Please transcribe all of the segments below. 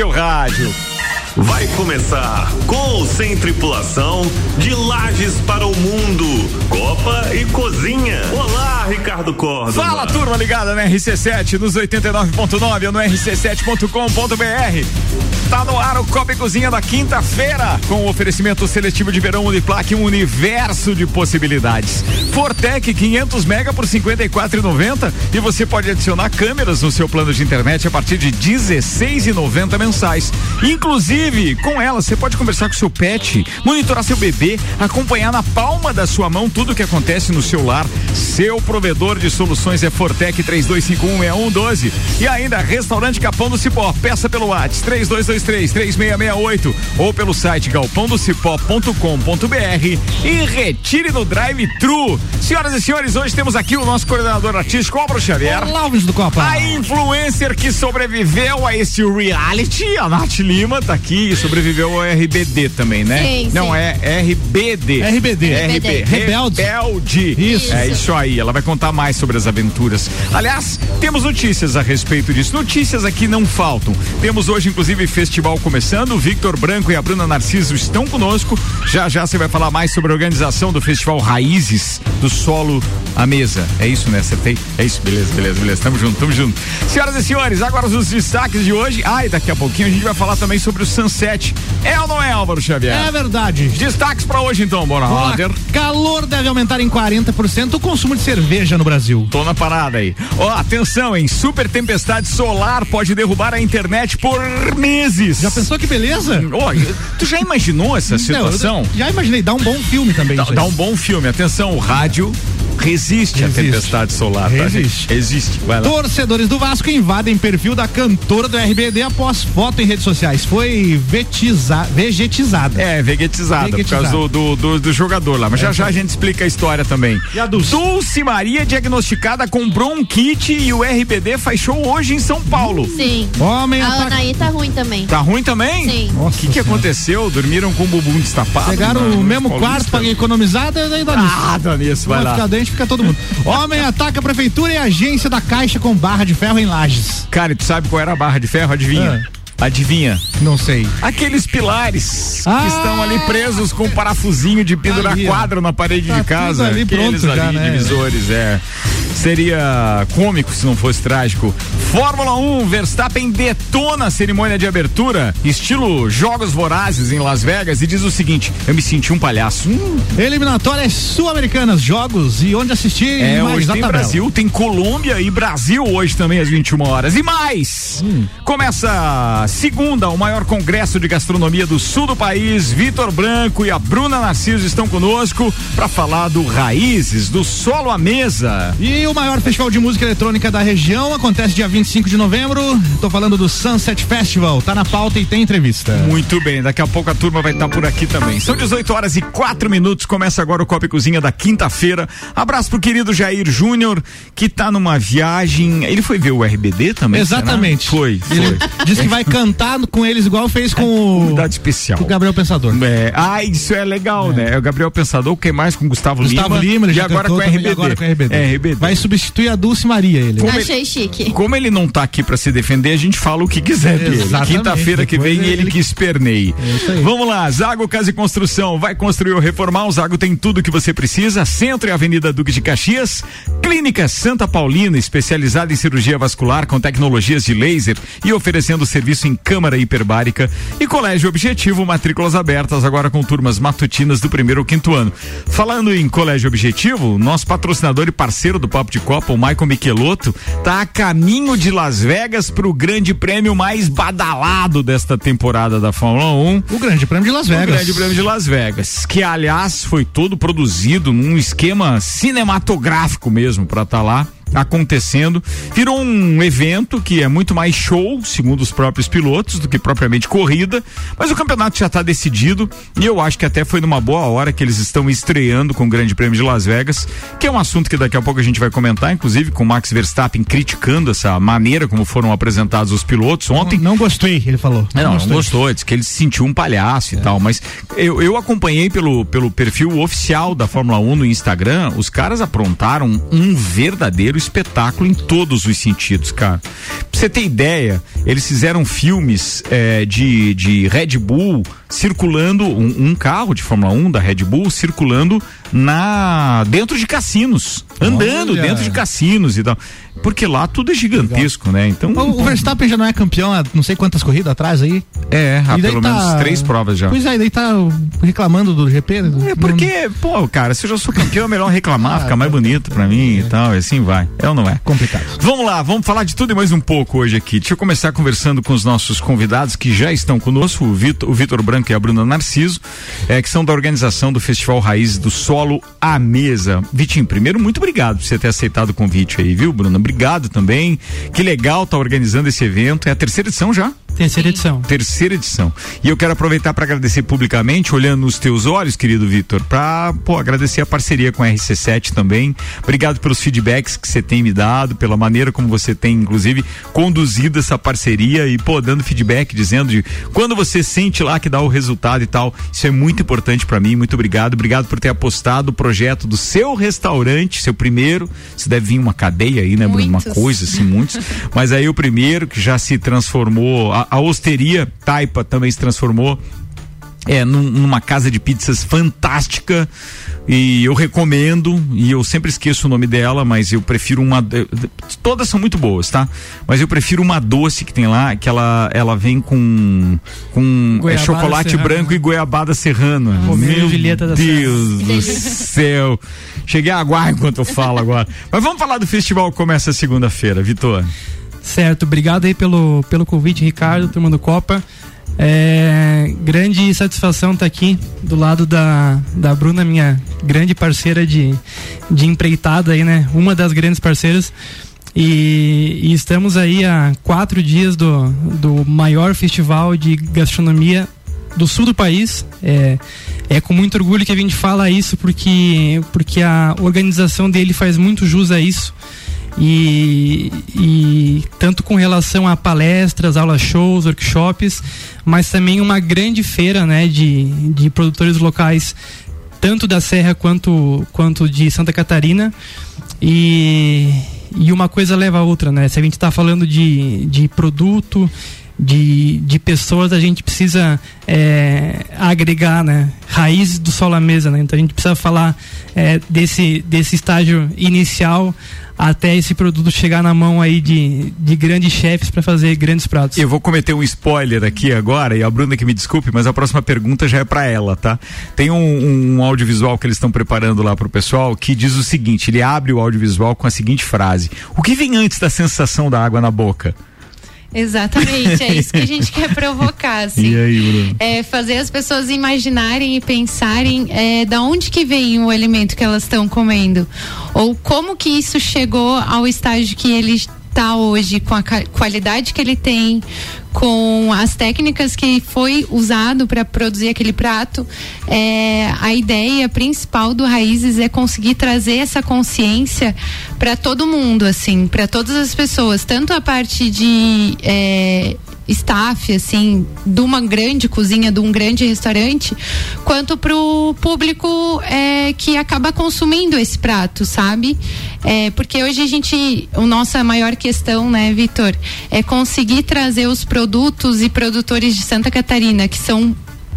1 no seu rádio. Vai começar com sem tripulação de Lages para o Mundo, Copa e Cozinha. Olá, Ricardo Córdoba. Fala, turma ligada na RC7 nos 89.9 ou no rc7.com.br. Tá no ar o Copa e Cozinha da quinta-feira, com o oferecimento seletivo de verão Uniplaque, um universo de possibilidades. Fortec 500 mega por 54,90 e você pode adicionar câmeras no seu plano de internet a partir de 16,90 mensais. Inclusive, com ela você pode conversar com seu pet, monitorar seu bebê, acompanhar na palma da sua mão tudo o que acontece no seu lar. Seu provedor de soluções é Fortec 32516112 e ainda Restaurante Capão do Cipó. Peça pelo WhatsApp 3222 3668 ou pelo site galpãodocipó.com.br e retire no drive-thru. Senhoras e senhores, hoje temos aqui o nosso coordenador artístico, Álvaro Xavier. Olá, do Copa. A influencer que sobreviveu a esse reality, a Nath Lima, tá aqui e sobreviveu ao RBD também, né? Sim, Não, sim. é RBD. RBD. RB, Rebelde. Rebelde. Isso. É isso aí, ela vai contar mais sobre as aventuras. Aliás, temos notícias a respeito disso. Notícias aqui não faltam. Temos hoje, inclusive, festival começando. O Victor Branco e a Bruna Narciso estão conosco. Já já você vai falar mais sobre a organização do Festival Raízes do Solo à Mesa. É isso, né? Acertei? É isso, beleza, beleza, beleza. Tamo junto, tamo junto. Senhoras e senhores, agora os destaques de hoje. Ah, e daqui a pouquinho a gente vai falar também sobre o Sunset. É ou não é, Álvaro Xavier? É verdade. Destaques pra hoje então, bora roder. calor deve aumentar em 40% o consumo de cerveja no Brasil. Tô na parada aí. Ó, atenção, hein? Super tempestade solar pode derrubar a internet por meses. Já pensou que beleza? Ó, tu já imaginou essa situação? Não, já imaginei, dá um bom filme também. Dá, dá um bom filme. Atenção, o rádio resiste, à Resiste. tempestade solar. tá, Resiste. gente? Existe. Vai lá. Torcedores do Vasco invadem perfil da cantora do RBD após foto em redes sociais. Foi vetiza, vegetizada. É, vegetizada, por Vegetizada. causa do, do, do- do jogador lá. Mas já já a gente explica a história também. E a Dulce? Dulce Maria, diagnosticada com bronquite e o RBD faz show hoje em São Paulo. Sim. Homem A ataca. Anaí tá ruim também. Tá ruim também? Sim. O que, que aconteceu? Dormiram com o bumbum destapado? Pegaram o mesmo quarto, paguei economizada e daí dá nisso. Ah, dá nisso, vai lá. ficar fica todo mundo. Homem ataca a prefeitura e a agência da Caixa com barra de ferro em Lages. Cara, e tu sabe qual era a barra de ferro? Adivinha? Adivinha? Não sei. Aqueles pilares Ah! que estão ali presos com um parafusinho de pendurar Ali, quadro na parede Tá de casa. ali Aqueles pronto já, ali, né? divisores, é. Seria cômico se não fosse trágico. Fórmula 1, Verstappen detona a cerimônia de abertura, estilo Jogos Vorazes em Las Vegas, e diz o seguinte: Eu me senti um palhaço. Hum, Eliminatórias sul-americanas, jogos e onde assistir É, mais hoje tem tabela. Brasil, tem Colômbia e Brasil hoje também às 21 horas. E mais! Hum. Começa a segunda, o maior congresso de gastronomia do sul do país. Vitor Branco e a Bruna Narciso estão conosco para falar do Raízes, do Solo à Mesa. E o maior festival de música eletrônica da região acontece dia 25 de novembro. Tô falando do Sunset Festival. Tá na pauta e tem entrevista. Muito bem, daqui a pouco a turma vai estar por aqui também. São 18 horas e 4 minutos. Começa agora o Copa e Cozinha da quinta-feira. Abraço pro querido Jair Júnior, que tá numa viagem. Ele foi ver o RBD também? será? Exatamente. Foi, foi. Ele disse que vai cantar com eles igual fez com o, Convidado especial. com o Gabriel Pensador. É, ah, isso é legal, né? É o Gabriel Pensador, quem mais com Gustavo, Gustavo Lima, ele e agora com, também, RBD. agora com RBD. É, RBD. Vai substituir a Dulce Maria, ele. Como Achei chique. Como ele não tá aqui pra se defender, a gente fala o que quiser dele. Quinta-feira que vem ele, ele- que esperneie. É. Vamos lá, Zago Casa e Construção. Vai construir ou reformar? O Zago tem tudo que você precisa. Centro e Avenida Duque de Caxias. Clínica Santa Paulina, especializada em cirurgia vascular com tecnologias de laser e oferecendo serviço em câmara hiperbárica. E Colégio Objetivo, matrículas abertas agora com turmas matutinas do primeiro ao quinto ano. Falando em Colégio Objetivo, nosso patrocinador e parceiro do Papo de Copa, o Michael Michelotto, tá a caminho de Las Vegas para o grande prêmio mais badalado desta temporada da Fórmula 1. O Grande Prêmio de Las O Vegas. Grande Prêmio de Las Vegas, que aliás foi todo produzido num esquema cinematográfico mesmo para estar lá acontecendo. Virou um evento que é muito mais show, segundo os próprios pilotos, do que propriamente corrida, mas o campeonato já está decidido e eu acho que até foi numa boa hora que eles estão estreando com o Grande Prêmio de Las Vegas, que é um assunto que daqui a pouco a gente vai comentar, inclusive com o Max Verstappen criticando essa maneira como foram apresentados os pilotos ontem. Não gostei, ele falou. É, Não, não gostei. gostou, disse que ele se sentiu um palhaço e tal, mas eu, eu acompanhei pelo, pelo perfil oficial da Fórmula 1 no Instagram, os caras aprontaram um verdadeiro espetáculo em todos os sentidos, cara. Pra você ter ideia, eles fizeram filmes é, de, de Red Bull circulando, um, um, carro de Fórmula 1 da Red Bull circulando na dentro de cassinos, andando Olha. dentro de cassinos e tal. Porque lá tudo é gigantesco, Legal. né? Então. O, o, Verstappen já não é campeão há não sei quantas corridas atrás aí? É, há pelo tá... menos três provas já. Pois é, daí tá reclamando do GP. Né? É porque, não... pô, cara, se eu já sou campeão, é melhor reclamar, ah, fica mais bonito pra mim é. e tal, e assim vai. É ou não é? Complicado. Vamos lá, vamos falar de tudo e mais um pouco hoje aqui. Deixa eu começar conversando com os nossos convidados que já estão conosco, o Vitor, o Vitor Branco e a Bruna Narciso, é, que são da organização do Festival Raiz do Solo à Mesa. Vitinho, primeiro, muito obrigado por você ter aceitado o convite aí, viu, Bruna? Obrigado também que legal tá organizando esse evento. É a terceira edição já? Terceira edição. Terceira edição. E eu quero aproveitar para agradecer publicamente, olhando nos teus olhos, querido Vitor, para agradecer a parceria com a RC7 também. Obrigado pelos feedbacks que você tem me dado, pela maneira como você tem, inclusive, conduzido essa parceria e, pô, dando feedback, dizendo de quando você sente lá que dá o resultado e tal. Isso é muito importante para mim. Muito obrigado. Obrigado por ter apostado o projeto do seu restaurante, seu primeiro. Você deve vir uma cadeia aí, né, Bruno? Uma coisa assim, muitos. Mas aí o primeiro que já se transformou a, a Osteria Taipa também se transformou é, num, numa casa de pizzas fantástica e eu recomendo e eu sempre esqueço o nome dela, mas eu prefiro uma todas são muito boas, tá? Mas eu prefiro uma doce que tem lá, que ela ela vem com com é, chocolate serrano. branco e goiabada serrana. Meu Deus do céu. Cheguei a aguar enquanto eu falo agora. Mas vamos falar do festival que começa segunda-feira, Vitor. Certo, obrigado aí pelo, pelo convite, Ricardo, turma do Copa. É, grande satisfação estar tá aqui do lado da, da Bruna, minha grande parceira de, de empreitada aí, né? Uma das grandes parceiras. E, e, estamos aí há quatro dias do, do maior festival de gastronomia do sul do país. É, é com muito orgulho que a gente fala isso, porque, porque a organização dele faz muito jus a isso. E, e tanto com relação a palestras, aulas shows, workshops, mas também uma grande feira né, de, de produtores locais, tanto da Serra quanto, quanto de Santa Catarina. E, e uma coisa leva a outra, né? Se a gente está falando de, de produto, de, de pessoas, a gente precisa é, agregar, né? Raízes do sol à mesa, né? Então a gente precisa falar é, desse, desse estágio inicial até esse produto chegar na mão aí de, de grandes chefes para fazer grandes pratos. Eu vou cometer um spoiler aqui agora, e a Bruna que me desculpe, mas a próxima pergunta já é para ela, tá? Tem um, um audiovisual que eles estão preparando lá pro pessoal que diz o seguinte: ele abre o audiovisual com a seguinte frase: O que vem antes da sensação da água na boca? Exatamente, é isso que a gente quer provocar, assim. E aí, Bruno? É fazer as pessoas imaginarem e pensarem é, da onde que vem o alimento que elas estão comendo. Ou como que isso chegou ao estágio que eles está hoje com a qualidade que ele tem, com as técnicas que foi usado para produzir aquele prato, é, a ideia principal do Raízes é conseguir trazer essa consciência para todo mundo, assim, para todas as pessoas, tanto a parte de é, staff, assim, de uma grande cozinha, de um grande restaurante, quanto para o público é, que acaba consumindo esse prato, sabe? É, porque hoje a gente, a nossa maior questão, né, Vitor, é conseguir trazer os produtos e produtores de Santa Catarina, que são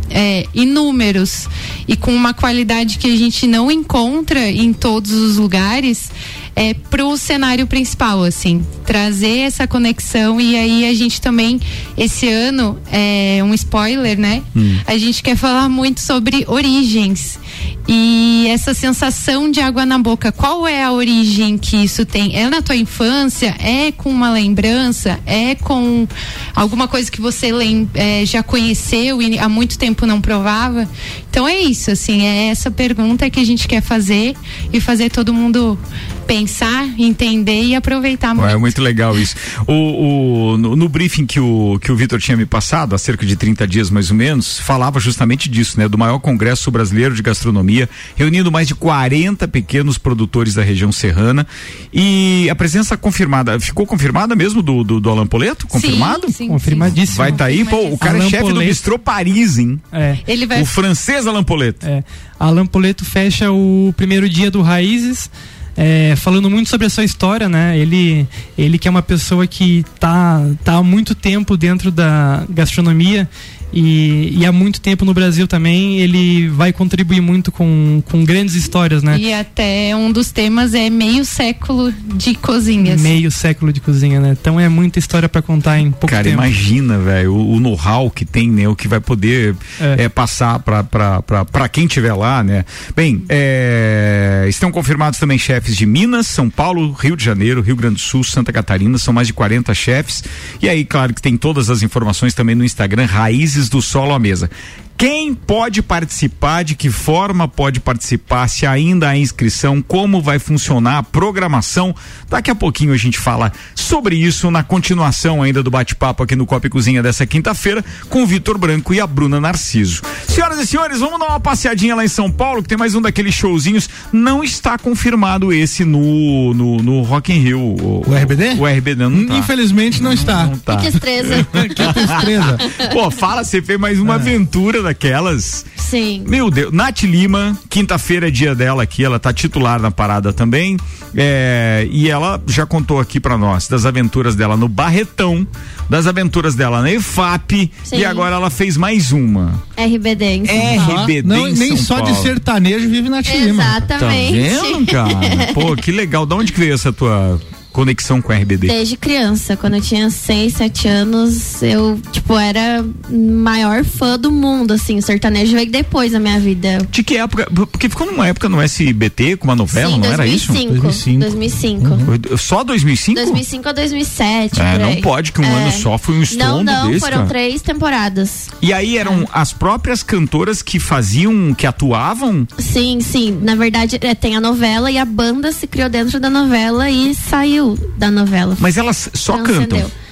é, inúmeros e com uma qualidade que a gente não encontra em todos os lugares é, pro cenário principal, assim, trazer essa conexão e aí a gente também esse ano é um spoiler, né? Hum. A gente quer falar muito sobre origens e essa sensação de água na boca. Qual é a origem que isso tem? É na tua infância? É com uma lembrança? É com alguma coisa que você é, já conheceu e há muito tempo não provava? Então é isso, assim, é essa pergunta que a gente quer fazer e fazer todo mundo pensar, entender e aproveitar muito. É muito legal isso. O, o no, no, briefing que o, que o Vitor tinha me passado, há cerca de 30 dias mais ou menos, falava justamente disso, né? Do maior congresso brasileiro de gastronomia, reunindo mais de 40 pequenos produtores da região serrana. E a presença confirmada, ficou confirmada mesmo do, do, do Alan Poleto? Confirmado? Sim, sim, Confirmadíssimo. Vai estar tá aí, pô, o cara é Alan é chefe Poleto. do Bistrô Paris, hein? É. Ele vai... O francês Alan Poleto. É. Alan Poleto fecha o primeiro dia do Raízes é, falando muito sobre a sua história, né? Ele, ele que é uma pessoa que tá, tá há muito tempo dentro da gastronomia e, e, há muito tempo no Brasil também ele vai contribuir muito com, com grandes histórias, né? E até um dos temas é meio século de cozinhas. Meio século de cozinha, né? Então é muita história para contar em pouco Cara, tempo. Cara, imagina, velho, o, o know-how que tem, né? O que vai poder é. É, passar para quem tiver lá, né? Bem, é, estão confirmados também chefes de Minas, São Paulo, Rio de Janeiro, Rio Grande do Sul, Santa Catarina, são mais de 40 chefes. E aí, claro que tem todas as informações também no Instagram, Raízes do solo à mesa. Quem pode participar, de que forma pode participar, se ainda há inscrição, como vai funcionar a programação. Daqui a pouquinho a gente fala sobre isso na continuação ainda do bate-papo aqui no Copa e Cozinha dessa quinta-feira com o Vitor Branco e a Bruna Narciso. Senhoras e senhores, vamos dar uma passeadinha lá em São Paulo, que tem mais um daqueles showzinhos. Não está confirmado esse no, no, no Rock in Rio. O, o RBD? O RBD não tá. Infelizmente não, não está. Não tá. Que destreza. que destreza. Pô, fala, você fez mais uma é. aventura daquelas. Sim. Meu Deus, Nath Lima, quinta-feira é dia dela aqui, ela tá titular na parada também. É, e ela já contou aqui para nós das aventuras dela no Barretão, das aventuras dela na EFAP Sim. e agora ela fez mais uma. RBD em São RBD Não, em nem São só Paulo. de sertanejo vive Nath Lima. Exatamente. Tá vendo, cara? Pô, que legal. Da onde que veio essa tua conexão com a RBD? Desde criança, quando eu tinha 6, 7 anos, eu, tipo, era maior fã do mundo, assim, o sertanejo veio depois da minha vida. De que época? Porque ficou numa época no SBT com uma novela, Sim, não 2005, era isso? 2005. 2005. Uhum. Só 2005? 2005 a 2007. É, não pode que um é. ano só foi um estrondo Não, não, desse, foram cara. três temporadas. E aí eram é. as próprias cantoras que faziam, que atuavam? Sim, sim. Na verdade, é, tem a novela e a banda se criou dentro da novela e saiu da novela. Mas elas só Transcendeu. cantam?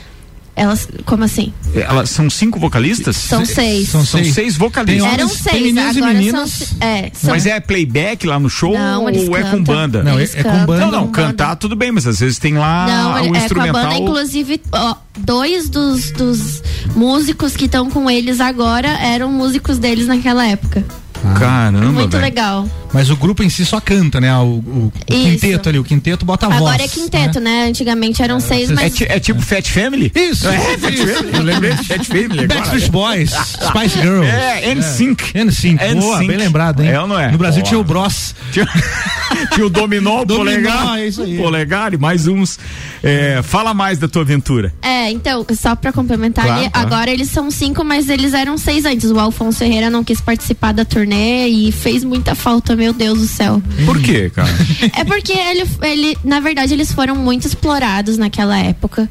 Elas, como assim? Elas são cinco vocalistas? São seis. São, são seis, vocalistas. Eram seis, agora meninas. são, é, são Mas é playback lá no show Não, ou eles é com cantam. banda? Não, é, é com cantam. banda. Não, não, cantar tudo bem, mas às vezes tem lá Não, o é com a instrumental. banda, inclusive, ó, dois dos, dos músicos que estão com eles agora eram músicos deles naquela época. Caramba, Muito velho. legal. Mas o grupo em si só canta, né? O, o- o quinteto ali, o quinteto bota a voz. Agora é quinteto, né? Antigamente eram seis, É, mas ti- é tipo Fat Family? Isso, É, Fat. Family. Eu lembrei de Fat Family agora. Backstreet Boys, Spice Girls. É, NSYNC. N5. Boa, NSYNC. bem lembrado, hein? É ou não é? No Brasil Boa. tinha o Bros. Tinha, tinha o dominó, o Dominó, polegar. é isso aí. Polegar e mais uns. É, fala mais da tua aventura. É, então, só pra complementar Claro, ali, agora eles são cinco, mas eles eram seis antes. O Alfonso Ferreira não quis participar da turnê e fez muita falta, meu Deus do céu. Por quê, cara? É porque ele, ele, na verdade, eles foram muito explorados naquela época.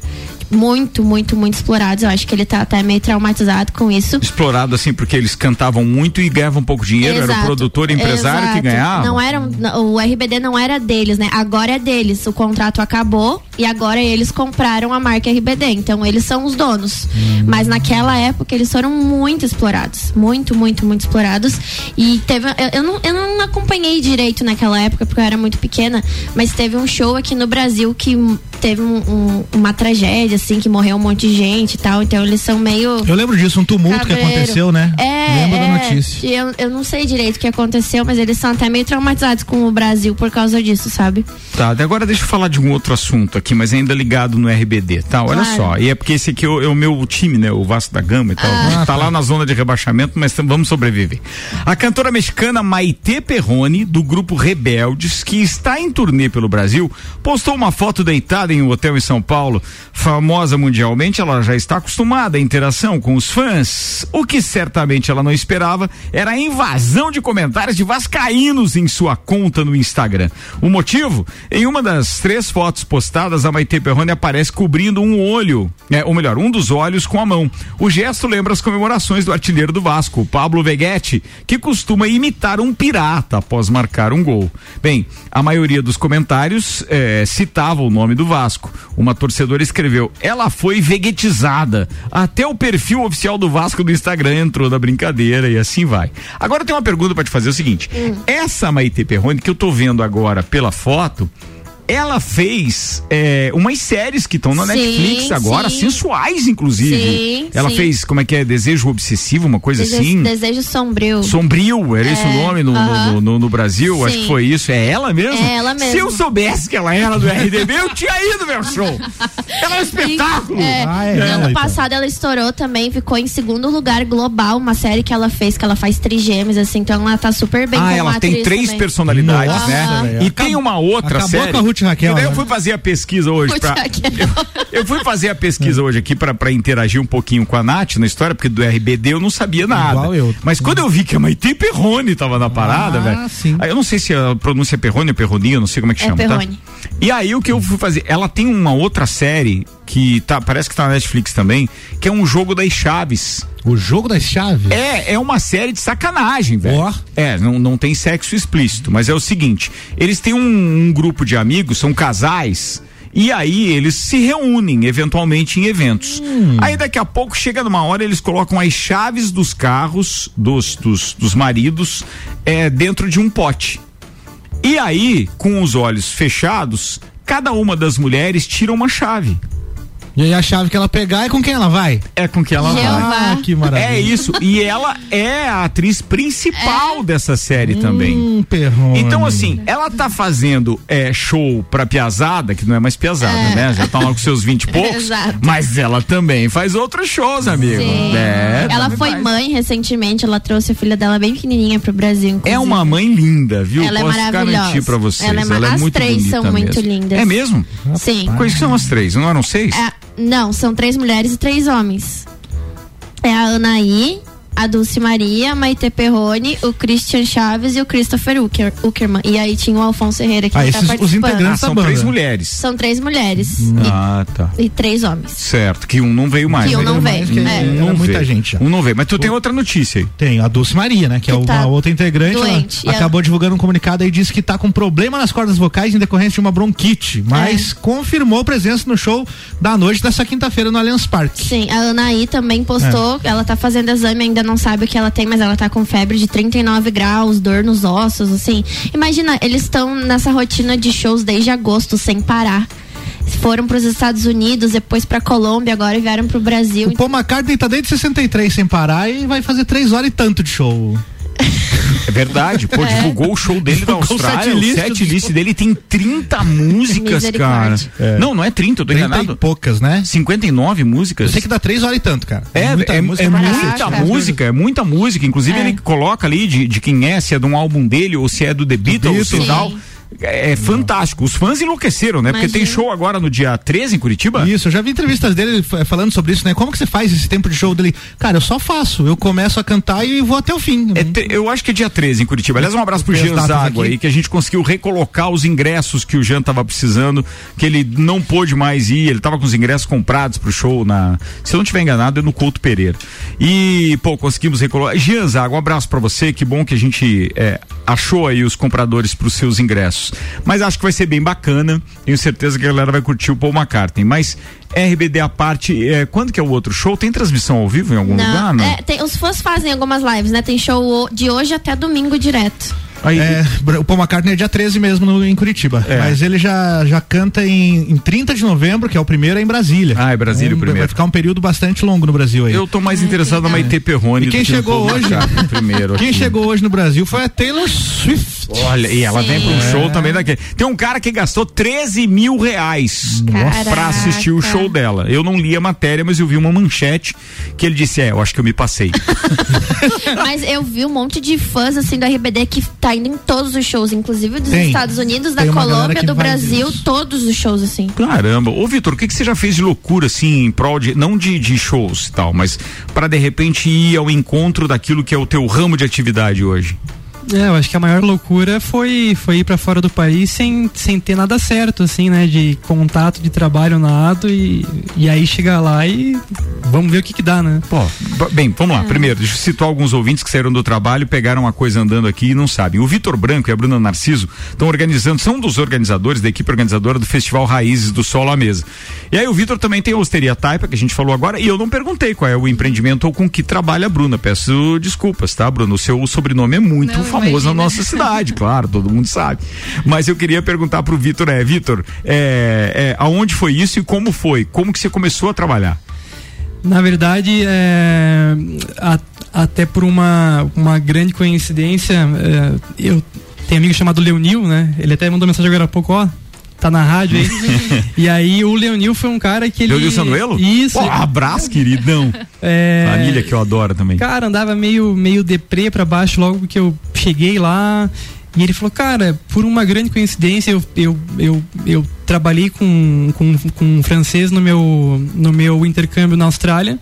Muito, muito, muito explorados. Eu acho que ele tá até meio traumatizado com isso. Explorado assim, porque eles cantavam muito e ganhavam pouco dinheiro, era o Exato, produtor e empresário que exato. ganhava. Não era, um- o RBD não era deles, né? Agora é deles. O contrato acabou e agora eles compraram a marca RBD. Então eles são os donos. Hum. Mas naquela época eles foram muito explorados. Muito, muito, muito explorados. E teve. Eu, eu não, eu não acompanhei direito naquela época porque eu era muito pequena. Mas teve um show aqui no Brasil que teve um- um- uma tragédia, assim, que morreu um monte de gente e tal. Então eles são meio. Eu lembro disso, um tumulto que Cabreiro. aconteceu, né? É, Lembro é, da notícia. Eu, eu não sei direito o que aconteceu, mas eles são até meio traumatizados com o Brasil por causa disso, sabe? Tá, agora deixa eu falar de um outro assunto aqui, mas ainda ligado no RBD, tá? Olha Claro. só, e é porque esse aqui é o, é o meu time, né? O Vasco da Gama e tal. Ah. Tá lá na zona de rebaixamento, mas vamos sobreviver. A cantora mexicana Maite Perrone, do grupo Rebeldes, que está em turnê pelo Brasil, postou uma foto deitada em um hotel em São Paulo. Famosa mundialmente, ela já está acostumada à interação com os fãs. O que certamente ela não esperava era a invasão de comentários de vascaínos em sua conta no Instagram. O motivo? Em uma das três fotos postadas, a Maite Perrone aparece cobrindo um olho, é, ou melhor, um dos olhos com a mão. O gesto lembra as comemorações do artilheiro do Vasco, Pablo Veguete, que costuma imitar um pirata após marcar um gol. Bem, a maioria dos comentários eh, citava o nome do Vasco. Uma torcedora escreveu: ela foi veguetizada. Até o perfil oficial do Vasco do Instagram entrou na brincadeira e assim vai. Agora tem uma pergunta pra te fazer: é o seguinte, essa Maite Perrone que eu tô vendo agora pela foto ela fez é, umas séries que estão na Sim, Netflix agora, sim. sensuais, inclusive. Sim, ela sim. fez, como é que é? Desejo Obsessivo, uma coisa Desejo, assim. desejo sombrio. Sombrio, era esse o nome no, no- aham. no, no- no Brasil? Acho que foi isso. É ela mesmo? É ela Se eu mesmo. soubesse que ela era do RDB, eu tinha ido meu show. Ela é um espetáculo. É, Ah, é no ela, ano então. passado ela estourou também, ficou em segundo lugar global, uma série que ela fez, que ela faz trigêmeos, assim, então ela tá super bem Ah, ela tem três também. personalidades, Nossa, né? velho. E Acab- tem uma outra acabou série. com a Ruth Raquel, E daí eu né? fui fazer a pesquisa hoje. Pra- Raquel. Eu fui fazer a pesquisa hoje aqui pra pra interagir um pouquinho com a Nath na história, porque do RBD eu não sabia nada. Igual eu. Mas quando eu vi que a Maite Perrone tava na parada, Ah, velho. sim. aí Eu não sei se a pronúncia é Perrone ou Perroninho, eu não sei como é que É chama, Perrone. tá? E aí o que eu fui fazer? Ela tem uma outra série que tá, parece que tá na Netflix também, que é um jogo das chaves. O jogo das chaves? É, é uma série de sacanagem, velho. Ó. É, não, não tem sexo explícito, mas é o seguinte: eles têm um, um grupo de amigos, são casais. E aí eles se reúnem eventualmente em eventos. Aí daqui a pouco chega numa hora eles colocam as chaves dos carros dos, dos, dos maridos é, dentro de um pote. E aí, com os olhos fechados, cada uma das mulheres tira uma chave. E aí a chave que ela pegar é com quem ela vai? É com que ela vai. Jeová. Ah, que maravilha. É isso. E ela é a atriz principal dessa série também. Hum, perrone. Então, assim, ela tá fazendo é, show pra piazada, que não é mais piazada, né? Já tá lá com seus 20 e poucos. Exato. Mas ela também faz outros shows, amigo. Sim. É, ela também foi faz. mãe recentemente, ela trouxe a filha dela bem pequenininha pro Brasil, inclusive. É uma mãe linda, viu? Ela é Posso maravilhosa. garantir pra vocês. Ela é ma- as muito três são muito mesmo. lindas. É mesmo? Sim. Quais que são as três? Não eram seis? É, não, são três mulheres e três homens. É a Anaí, a Dulce Maria, a Maite Perrone, o Christian Chaves e o Christopher Ucker, Uckerman. E aí tinha o Alfonso Herrera que Ah, tá esses- os participando. Ah, integrantes são da três banda. mulheres. São três mulheres Ah, tá. e, e três homens. Certo, que um não veio mais. Que um não veio. mais É. Não muita veio. gente já. Um não veio. Mas tu tem outra notícia aí. Tem a Dulce Maria, né? Que, é Que tá uma outra integrante. ela doente. E ela- acabou divulgando um comunicado e disse que tá com problema nas cordas vocais em decorrência de uma bronquite. Mas confirmou presença no show da noite dessa quinta-feira no Allianz Parque. Sim, a Anaí também postou, É. ela tá fazendo exame, ainda não sabe o que ela tem, mas ela tá com febre de 39 graus, dor nos ossos, assim. Imagina, eles estão nessa rotina de shows desde agosto, sem parar. Foram pros Estados Unidos, depois pra Colômbia, agora vieram pro Brasil. O Paul McCartney tá desde 63 sem parar e vai fazer três horas e tanto de show. É verdade. Pô, divulgou o show dele da o Austrália. O set list dele tem 30 músicas, cara. Misericórdia. Não, não é 30, eu tô 30 e enganado. poucas, né? 59 Eu músicas. sei que dá três horas e tanto, cara. É, é, é muita, pra muita cacete. música, é muita música. Inclusive, É. ele coloca ali de, de quem é, se é de um álbum dele ou se é do The Beatles Beatles. e tal. Sim. É, é fantástico. Os fãs enlouqueceram, né? Porque tem Imagina. show agora no dia 13 em Curitiba. Isso, eu já vi entrevistas dele falando sobre isso, né? Como que você faz esse tempo de show dele? Cara, eu só faço. Eu começo a cantar e vou até o fim. É te- eu acho que é dia 13 em Curitiba. Aliás, um abraço pro Jean Zago aí, que a gente conseguiu recolocar os ingressos que o Jean tava precisando, que ele não pôde mais ir, ele tava com os ingressos comprados pro show na. Se eu não tiver enganado, é no Couto Pereira. E, pô, conseguimos recolocar. Jean Zago, um abraço pra você, que bom que a gente é, achou aí os compradores pros seus ingressos. Mas acho que vai ser bem bacana, tenho certeza que a galera vai curtir o Paul McCartney. Mas RBD à parte, é, quando que é o outro show? Tem transmissão ao vivo em algum lugar? Não. é, tem- os fãs fazem algumas lives, né? Tem show de hoje até domingo direto. Aí, É, o Paul McCartney é dia 13 mesmo no- em Curitiba. É. Mas ele já, já canta em, em 30 de novembro, que é o primeiro, é em Brasília. Ah, é Brasília o Então, primeiro. Vai ficar um período bastante longo no Brasil aí. Eu tô mais interessado na Maite Perrone E quem chegou hoje? Primeiro. Quem aqui. chegou hoje no Brasil foi a Taylor Swift. Olha, e ela Sim. vem pra um show também daquele. Tem um cara que gastou 13 mil reais Caraca. pra assistir o show dela. Eu não li a matéria, mas eu vi uma manchete que ele disse: É, eu acho que eu me passei. Mas eu vi um monte de fãs assim do RBD que tá indo em todos os shows, inclusive dos Tem. Estados Unidos, da Colômbia, do Brasil, disso. todos os shows assim. Caramba. Ô, Vitor, o que, que você já fez de loucura, assim, em prol de. Não de, de shows e tal, mas pra de repente ir ao encontro daquilo que é o teu ramo de atividade hoje? É, eu acho que a maior loucura foi, foi ir pra fora do país sem, sem ter nada certo, assim, né? De contato, de trabalho, nada, e, e aí chegar lá e vamos ver o que que dá, né? Pô, bem, vamos lá. Primeiro, deixa eu citar alguns ouvintes que saíram do trabalho, pegaram a coisa andando aqui e não sabem. O Vitor Branco e a Bruna Narciso estão organizando, são um dos organizadores da equipe organizadora do Festival Raízes do Sol à Mesa. E aí o Vitor também tem a Osteria Taipa, que a gente falou agora, e eu não perguntei qual é o empreendimento ou com que trabalha a Bruna. Peço desculpas, tá, Bruna? O seu sobrenome é muito famoso na nossa cidade, claro, todo mundo sabe. Mas eu queria perguntar pro Vitor, é, Vitor, é, é, aonde foi isso e como foi? Como que você começou a trabalhar? Na verdade, é, a- até por uma, uma grande coincidência, é, eu tenho um amigo chamado Leonil, né? Ele até mandou mensagem agora há pouco, ó. Tá na rádio aí. e aí o Leonil foi um cara que ele. Leonil Sanuelo? Isso. Pô, abraço, queridão. É, Família que eu adoro também. Cara, andava meio, meio deprê pra baixo logo que eu cheguei lá. E ele falou, cara, por uma grande coincidência, eu, eu, eu, eu trabalhei com, com, com um francês no meu, no meu intercâmbio na Austrália.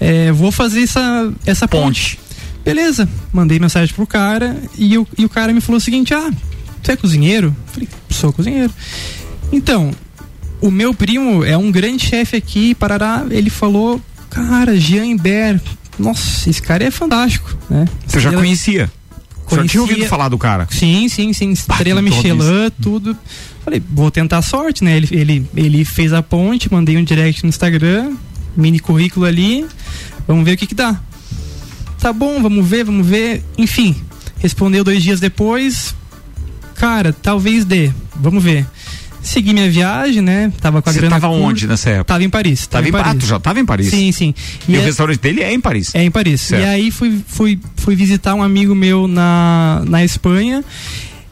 É, vou fazer essa, essa ponte. Beleza, mandei mensagem pro cara e, o e o cara me falou o seguinte: Ah, você é cozinheiro? Eu Falei, sou cozinheiro. Então, o meu primo é um grande chefe aqui, Parará. Ele falou, cara, Jean Iber, nossa, esse cara é fantástico, né? Você já Estrela- conhecia? Já tinha Conhecia- ouvido falar do cara? Sim, sim, sim. Estrela Michelin, tudo. Falei, vou tentar a sorte, né? Ele, ele, ele fez a ponte, mandei um direct no Instagram, mini currículo ali. Vamos ver o que que dá. Tá bom, vamos ver, vamos ver. Enfim, respondeu dois dias depois. Cara, talvez dê. Vamos ver. Segui minha viagem, né? Tava com a Você grana. tava curta. onde nessa época? Tava em Paris. Tava em Paris. Ah, tu já tava em Paris? Sim, sim. E, o é- restaurante dele é em Paris? é em Paris. Certo. E aí fui, fui, fui visitar um amigo meu na, na Espanha.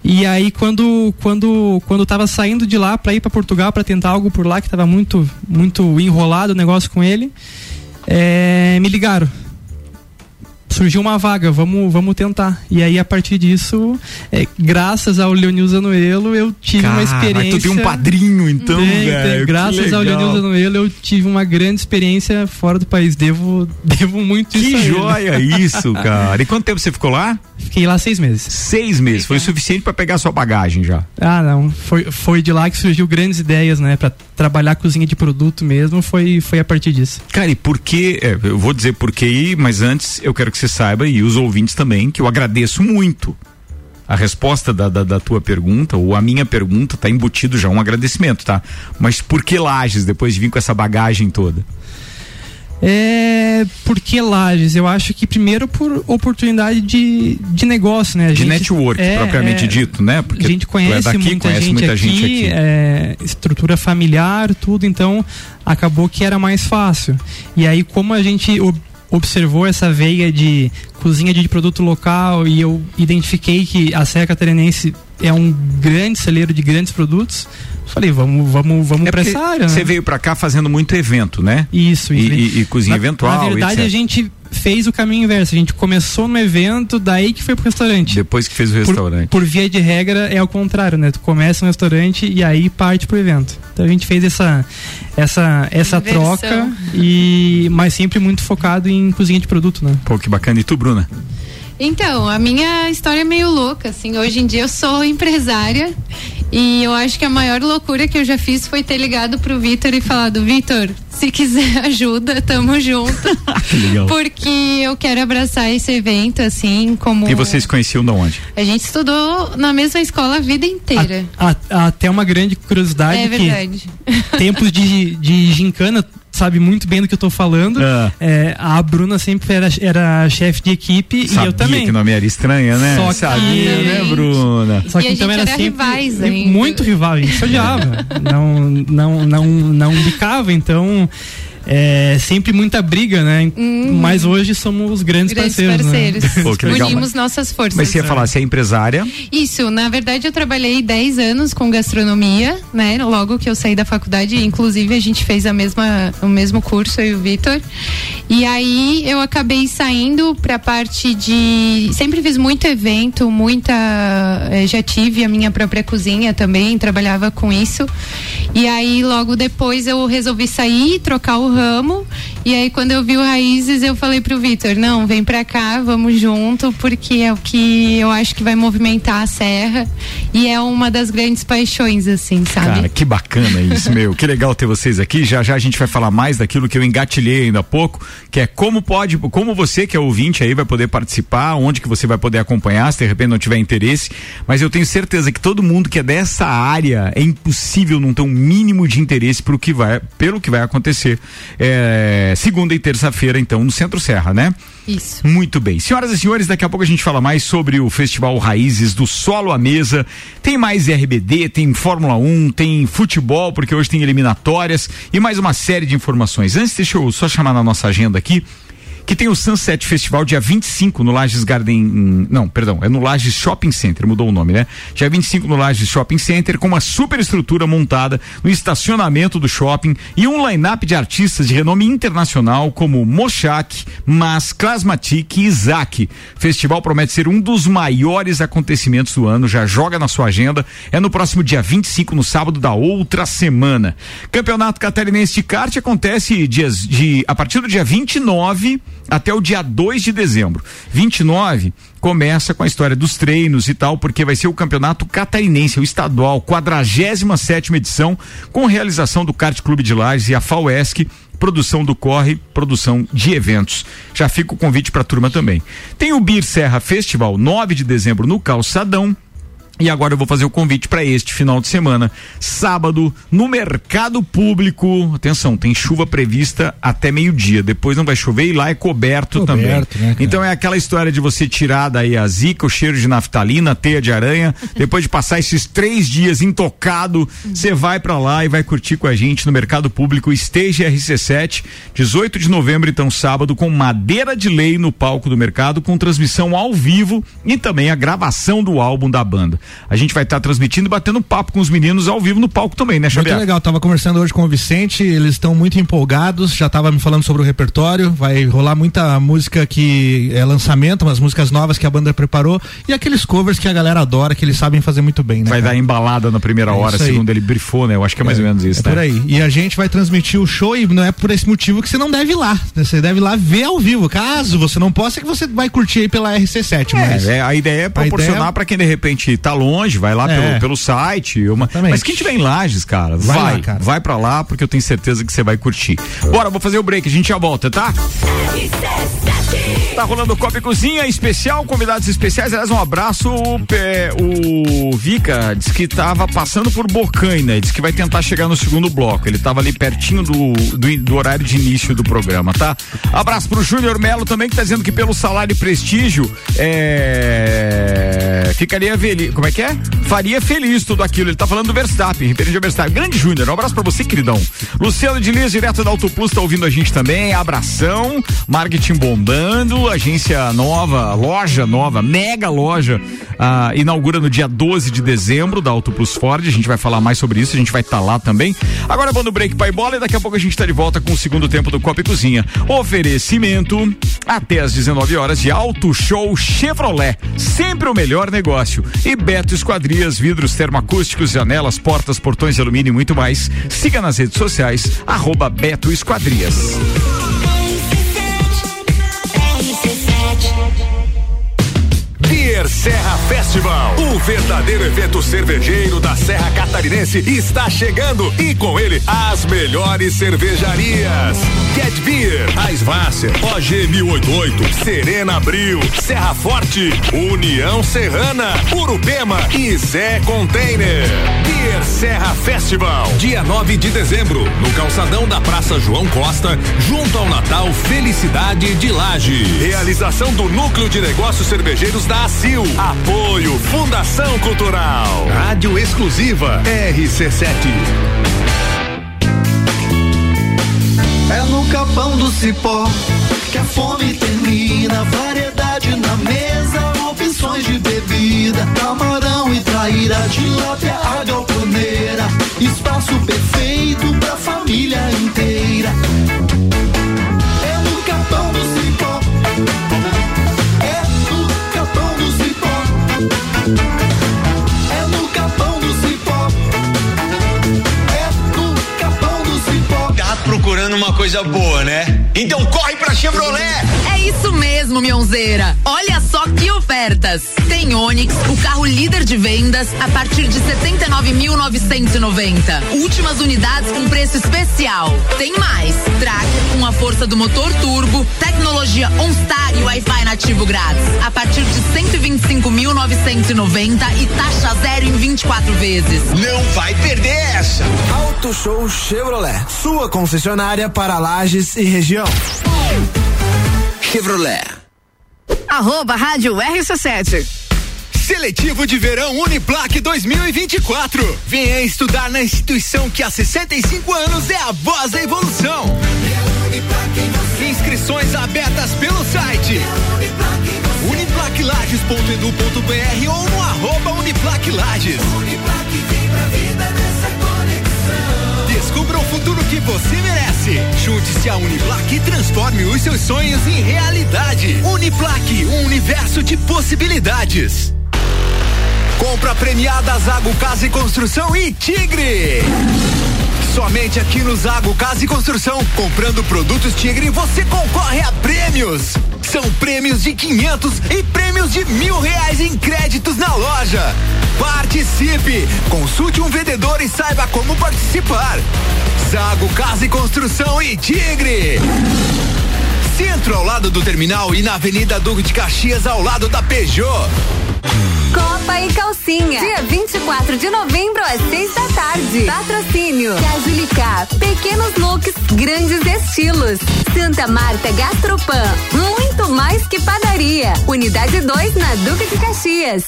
E aí quando quando quando tava saindo de lá para ir para Portugal para tentar algo por lá que tava muito muito enrolado o negócio com ele, é, me ligaram. Surgiu uma vaga, vamos vamos tentar. E aí a partir disso, é, graças ao Leonil Zanuelo, eu tive uma Cara, experiência. mas tu tem um padrinho, então, velho. que Graças ao legal. Leonil Zanuelo, eu tive uma grande experiência fora do país. Devo, devo muito isso Que a ele. joia isso, cara. E quanto tempo você ficou lá? Fiquei lá seis meses. Seis meses. Foi suficiente pra pegar sua bagagem já. Ah, não. Foi, foi de lá que surgiu grandes ideias, né? Pra trabalhar cozinha de produto mesmo, foi, foi a partir disso. Cara, e por que? é, eu vou dizer por que, mas antes eu quero que você saiba, e os ouvintes também, que eu agradeço muito. A resposta da, da, da tua pergunta, ou a minha pergunta, tá embutido já um agradecimento, tá? Mas por que Lages, depois de vir com essa bagagem toda? É. Por que Lages? Eu acho que primeiro por oportunidade de, de negócio, né? A De gente- network, é, propriamente é, dito, né? Porque a gente é conhece daqui, muita, conhece gente, muita aqui, gente aqui. é, estrutura familiar, tudo, então acabou que era mais fácil. E aí, como a gente ob- observou essa veia de cozinha de produto local e eu identifiquei que a Serra Catarinense é um grande celeiro de grandes produtos, falei, vamos, vamos, vamos É pra essa área. né? Você veio pra cá fazendo muito evento, né? Isso, E, isso. e- e cozinha na, eventual. Na verdade, a gente fez o caminho inverso. A gente começou no evento, daí que foi pro restaurante. Depois que fez o Por- restaurante. Por, via de regra é ao contrário, né? Tu começa no restaurante e aí parte pro evento. Então a gente fez essa essa essa Inversão. troca e mas sempre muito focado em cozinha de produto, né? Pô, que bacana. E tu, Bruna? Então, a minha história é meio louca, assim. Hoje em dia eu sou empresária e eu acho que a maior loucura que eu já fiz foi ter ligado pro Vitor e falado, Vitor, se quiser ajuda, tamo junto. Que legal. Porque eu quero abraçar esse evento, assim, como. E vocês conheciam de onde? A gente estudou na mesma escola a vida inteira. A- a- até uma grande curiosidade é que verdade. tempos de, de gincana sabe muito bem do que eu tô falando. Ah. É, a Bruna sempre era, era chefe de equipe Sabia e eu também. que o nome era estranha, né? Só que- Sabia, né, Exatamente. Bruna? Só E que a então era era sempre rivais ainda. muito rival, a gente odiava. não, não, não, não bicava, então é sempre muita briga, né? Mas hoje somos grandes, Hum. Grandes parceiros. né? parceiros. Pô, que legal, Unimos mas- nossas forças. Mas você ia falar, você é empresária? Isso, na verdade eu trabalhei 10 anos com gastronomia, né? Logo que eu saí da faculdade, inclusive a gente fez a mesma, o mesmo curso, eu e o Vitor. E aí eu acabei saindo pra parte de. Sempre fiz muito evento, muita. eh, Já tive a minha própria cozinha também, trabalhava com isso. E aí logo depois eu resolvi sair, trocar o ramo. E aí quando eu vi o Raízes, eu falei pro Vitor, não, vem pra cá, vamos junto, porque é o que eu acho que vai movimentar a serra. E é uma das grandes paixões, assim, sabe? Cara, que bacana isso, meu. Que legal ter vocês aqui. Já já a gente vai falar mais daquilo que eu engatilhei ainda há pouco, que é como pode, como você que é ouvinte aí vai poder participar, onde que você vai poder acompanhar, se de repente não tiver interesse. Mas eu tenho certeza que todo mundo que é dessa área é impossível não ter um mínimo de interesse pro que vai, pelo que vai acontecer. É, segunda e terça-feira, então, no Centro Serra, né? Isso. Muito bem. Senhoras e senhores, daqui a pouco a gente fala mais sobre o Festival Raízes do Solo à Mesa. Tem mais RBD, tem Fórmula 1, tem futebol, porque hoje tem eliminatórias e mais uma série de informações. Antes, deixa eu só chamar na nossa agenda aqui que tem o Sunset Festival dia 25 no Lages Garden. Não, perdão, é no Lages Shopping Center, mudou o nome, né? Dia 25 no Lages Shopping Center, com uma super estrutura montada no estacionamento do shopping e um line-up de artistas de renome internacional como Moshak, Mas, Klasmatic e Isaac. O festival promete ser um dos maiores acontecimentos do ano, já joga na sua agenda. É no próximo dia 25, no sábado da outra semana. Campeonato Catarinense de Kart acontece dias de a partir do dia 29 até o dia 2 de dezembro. 29 começa com a história dos treinos e tal, porque vai ser o campeonato catarinense, o estadual, 47 edição, com realização do Kart Clube de Lages e a FAUESC produção do Corre, produção de eventos. Já fica o convite para a turma também. Tem o Bir Serra Festival, 9 de dezembro no Calçadão. E agora eu vou fazer o convite para este final de semana, sábado, no mercado público. Atenção, tem chuva prevista até meio-dia. Depois não vai chover e lá é coberto, coberto também. Né, então é aquela história de você tirar daí a zica, o cheiro de naftalina, teia de aranha. depois de passar esses três dias intocado, você vai para lá e vai curtir com a gente no mercado público Stage RC7, 18 de novembro, então sábado, com madeira de lei no palco do mercado, com transmissão ao vivo e também a gravação do álbum da banda. A gente vai estar tá transmitindo e batendo papo com os meninos ao vivo no palco também, né, Xavier? Muito legal, tava conversando hoje com o Vicente, eles estão muito empolgados, já tava me falando sobre o repertório, vai rolar muita música que é lançamento, umas músicas novas que a banda preparou e aqueles covers que a galera adora, que eles sabem fazer muito bem, né? Vai cara? dar embalada na primeira é hora, segundo ele brifou, né? Eu acho que é mais é, ou menos isso, é né? por aí. E a gente vai transmitir o show e não é por esse motivo que você não deve ir lá, né? Você deve ir lá ver ao vivo. Caso você não possa, é que você vai curtir aí pela RC7, é, mas... É, a ideia é proporcionar ideia... para quem de repente tá longe, vai lá é. pelo, pelo site. Uma... Mas quem tiver em Lages, cara, vai, vai, lá, cara. vai pra lá, porque eu tenho certeza que você vai curtir. Bora, vou fazer o break, a gente já volta, tá? Tá rolando o Copa e Cozinha especial, convidados especiais. Aliás, um abraço. É, o Vika disse que tava passando por Bocaina, disse que vai tentar chegar no segundo bloco. Ele tava ali pertinho do, do, do horário de início do programa, tá? Abraço pro Júnior Melo também, que tá dizendo que pelo salário e prestígio é, ficaria feliz. Como é que é? Faria feliz tudo aquilo. Ele tá falando do Verstappen, referente ao Verstappen. Grande Júnior, um abraço pra você, queridão. Luciano de Lias, direto da Auto Plus, tá ouvindo a gente também. Abração, marketing bombando, agência nova, loja nova, mega loja, ah, inaugura no dia 12 de dezembro da Auto Plus Ford. A gente vai falar mais sobre isso, a gente vai estar tá lá também. Agora vamos no break pai bola e daqui a pouco a gente tá de volta com o segundo tempo do Copa e Cozinha. Oferecimento até às 19 horas de Auto Show Chevrolet. Sempre o melhor negócio. E Beto Esquadrias, vidros termoacústicos, janelas, portas, portões de alumínio e muito mais. Siga nas redes sociais, arroba Beto Esquadrias. Beer Serra Festival. O verdadeiro evento cervejeiro da Serra Catarinense está chegando e com ele as melhores cervejarias. Get Beer, Aisvasser, OG 1088, Serena Abril, Serra Forte, União Serrana, Urupema e Zé Container. Beer Serra Festival, dia 9 de dezembro, no calçadão da Praça João Costa, junto ao Natal Felicidade de Laje. Realização do Núcleo de Negócios Cervejeiros da ACIL. Apoio Fundação Cultural. Rádio exclusiva RC7. É no capão do cipó que a fome termina. Variedade na mesa, opções de bebida. Camarão e traíra, tilápia, a galponeira. Espaço perfeito pra família inteira. Coisa boa, né? Então corre pra Chevrolet! É isso mesmo, Mionzeira. Olha só que ofertas. Tem Onix, o carro líder de vendas, a partir de 79.990. Últimas unidades com preço especial. Tem mais. Tracker com a força do motor turbo, tecnologia OnStar e Wi-Fi nativo grátis. A partir de 125.990 e taxa zero em 24 vezes. Não vai perder essa! Auto Show Chevrolet, sua concessionária para Lages e região. Chevrolet. Arroba Rádio RC7. Seletivo de Verão Uniplac 2024. Venha estudar na instituição que há 65 anos é a voz da evolução. Inscrições abertas pelo site uniplaclages.edu.br ou no arroba Uniplaclages. Descubra o futuro que você merece. Junte-se à Uniplac e transforme os seus sonhos em realidade. Uniplac, um universo de possibilidades. Compra premiada Zago Casa e Construção e Tigre. Somente aqui no Zago Casa e Construção, comprando produtos Tigre, você concorre a prêmios. São prêmios de 500 e prêmios de mil reais em créditos na loja. Participe! Consulte um vendedor e saiba como participar. Zago Casa e Construção e Tigre. Centro ao lado do terminal e na Avenida Duque de Caxias ao lado da Peugeot. Copa e Calcinha. Dia 24 de novembro às 6 da tarde. Patrocínio. Cajulicá. Pequenos looks, grandes estilos. Santa Marta Gastropan. Muito mais que padaria. Unidade 2 na Duque de Caxias.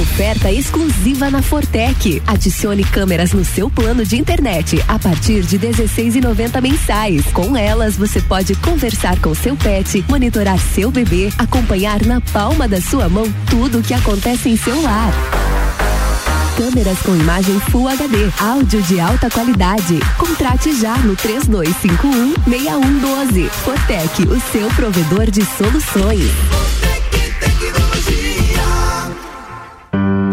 Oferta exclusiva na Fortec. Adicione câmeras no seu plano de internet a partir de 16,90 mensais. Com elas, você pode conversar com seu pet, monitorar seu bebê, acompanhar na palma da sua mão tudo o que acontece em seu lar. Câmeras com imagem Full HD, áudio de alta qualidade. Contrate já no 3251 6112. Fortec, o seu provedor de soluções.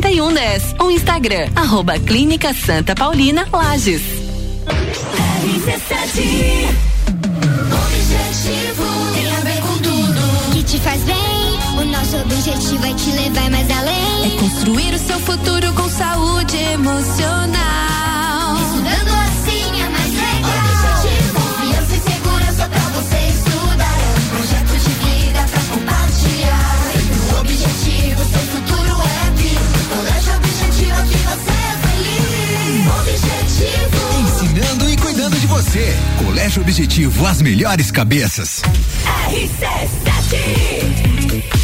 7110 ou Instagram, arroba Clínica Santa Paulina Lages. Objetivo tem a ver com tudo que te faz bem. O nosso objetivo é te levar mais além. É construir o seu futuro com saúde emocional. Você. Colégio Objetivo, as melhores cabeças. RC7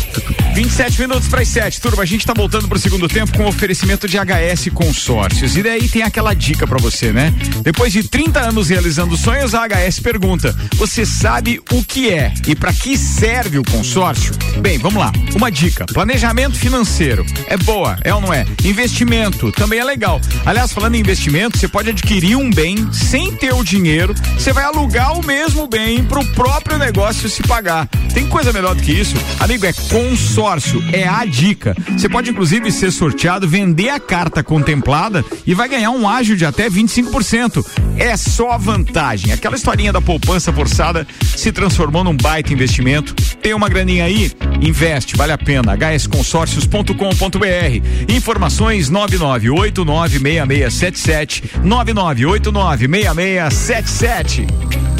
27 minutos para as 7. Turma, a gente tá voltando pro segundo tempo com oferecimento de HS Consórcios. E daí tem aquela dica para você, né? Depois de 30 anos realizando sonhos, a HS pergunta: Você sabe o que é e para que serve o consórcio? Bem, vamos lá. Uma dica: planejamento financeiro. É boa, é ou não é? Investimento também é legal. Aliás, falando em investimento, você pode adquirir um bem sem ter o dinheiro, você vai alugar o mesmo bem pro próprio negócio se pagar. Tem coisa melhor do que isso? Amigo, é consórcio é a dica. Você pode inclusive ser sorteado, vender a carta contemplada e vai ganhar um ágio de até 25%. É só vantagem. Aquela historinha da poupança forçada se transformou num baita investimento. Tem uma graninha aí? Investe, vale a pena. hsconsórcios.com.br. Informações 99896677 99896677.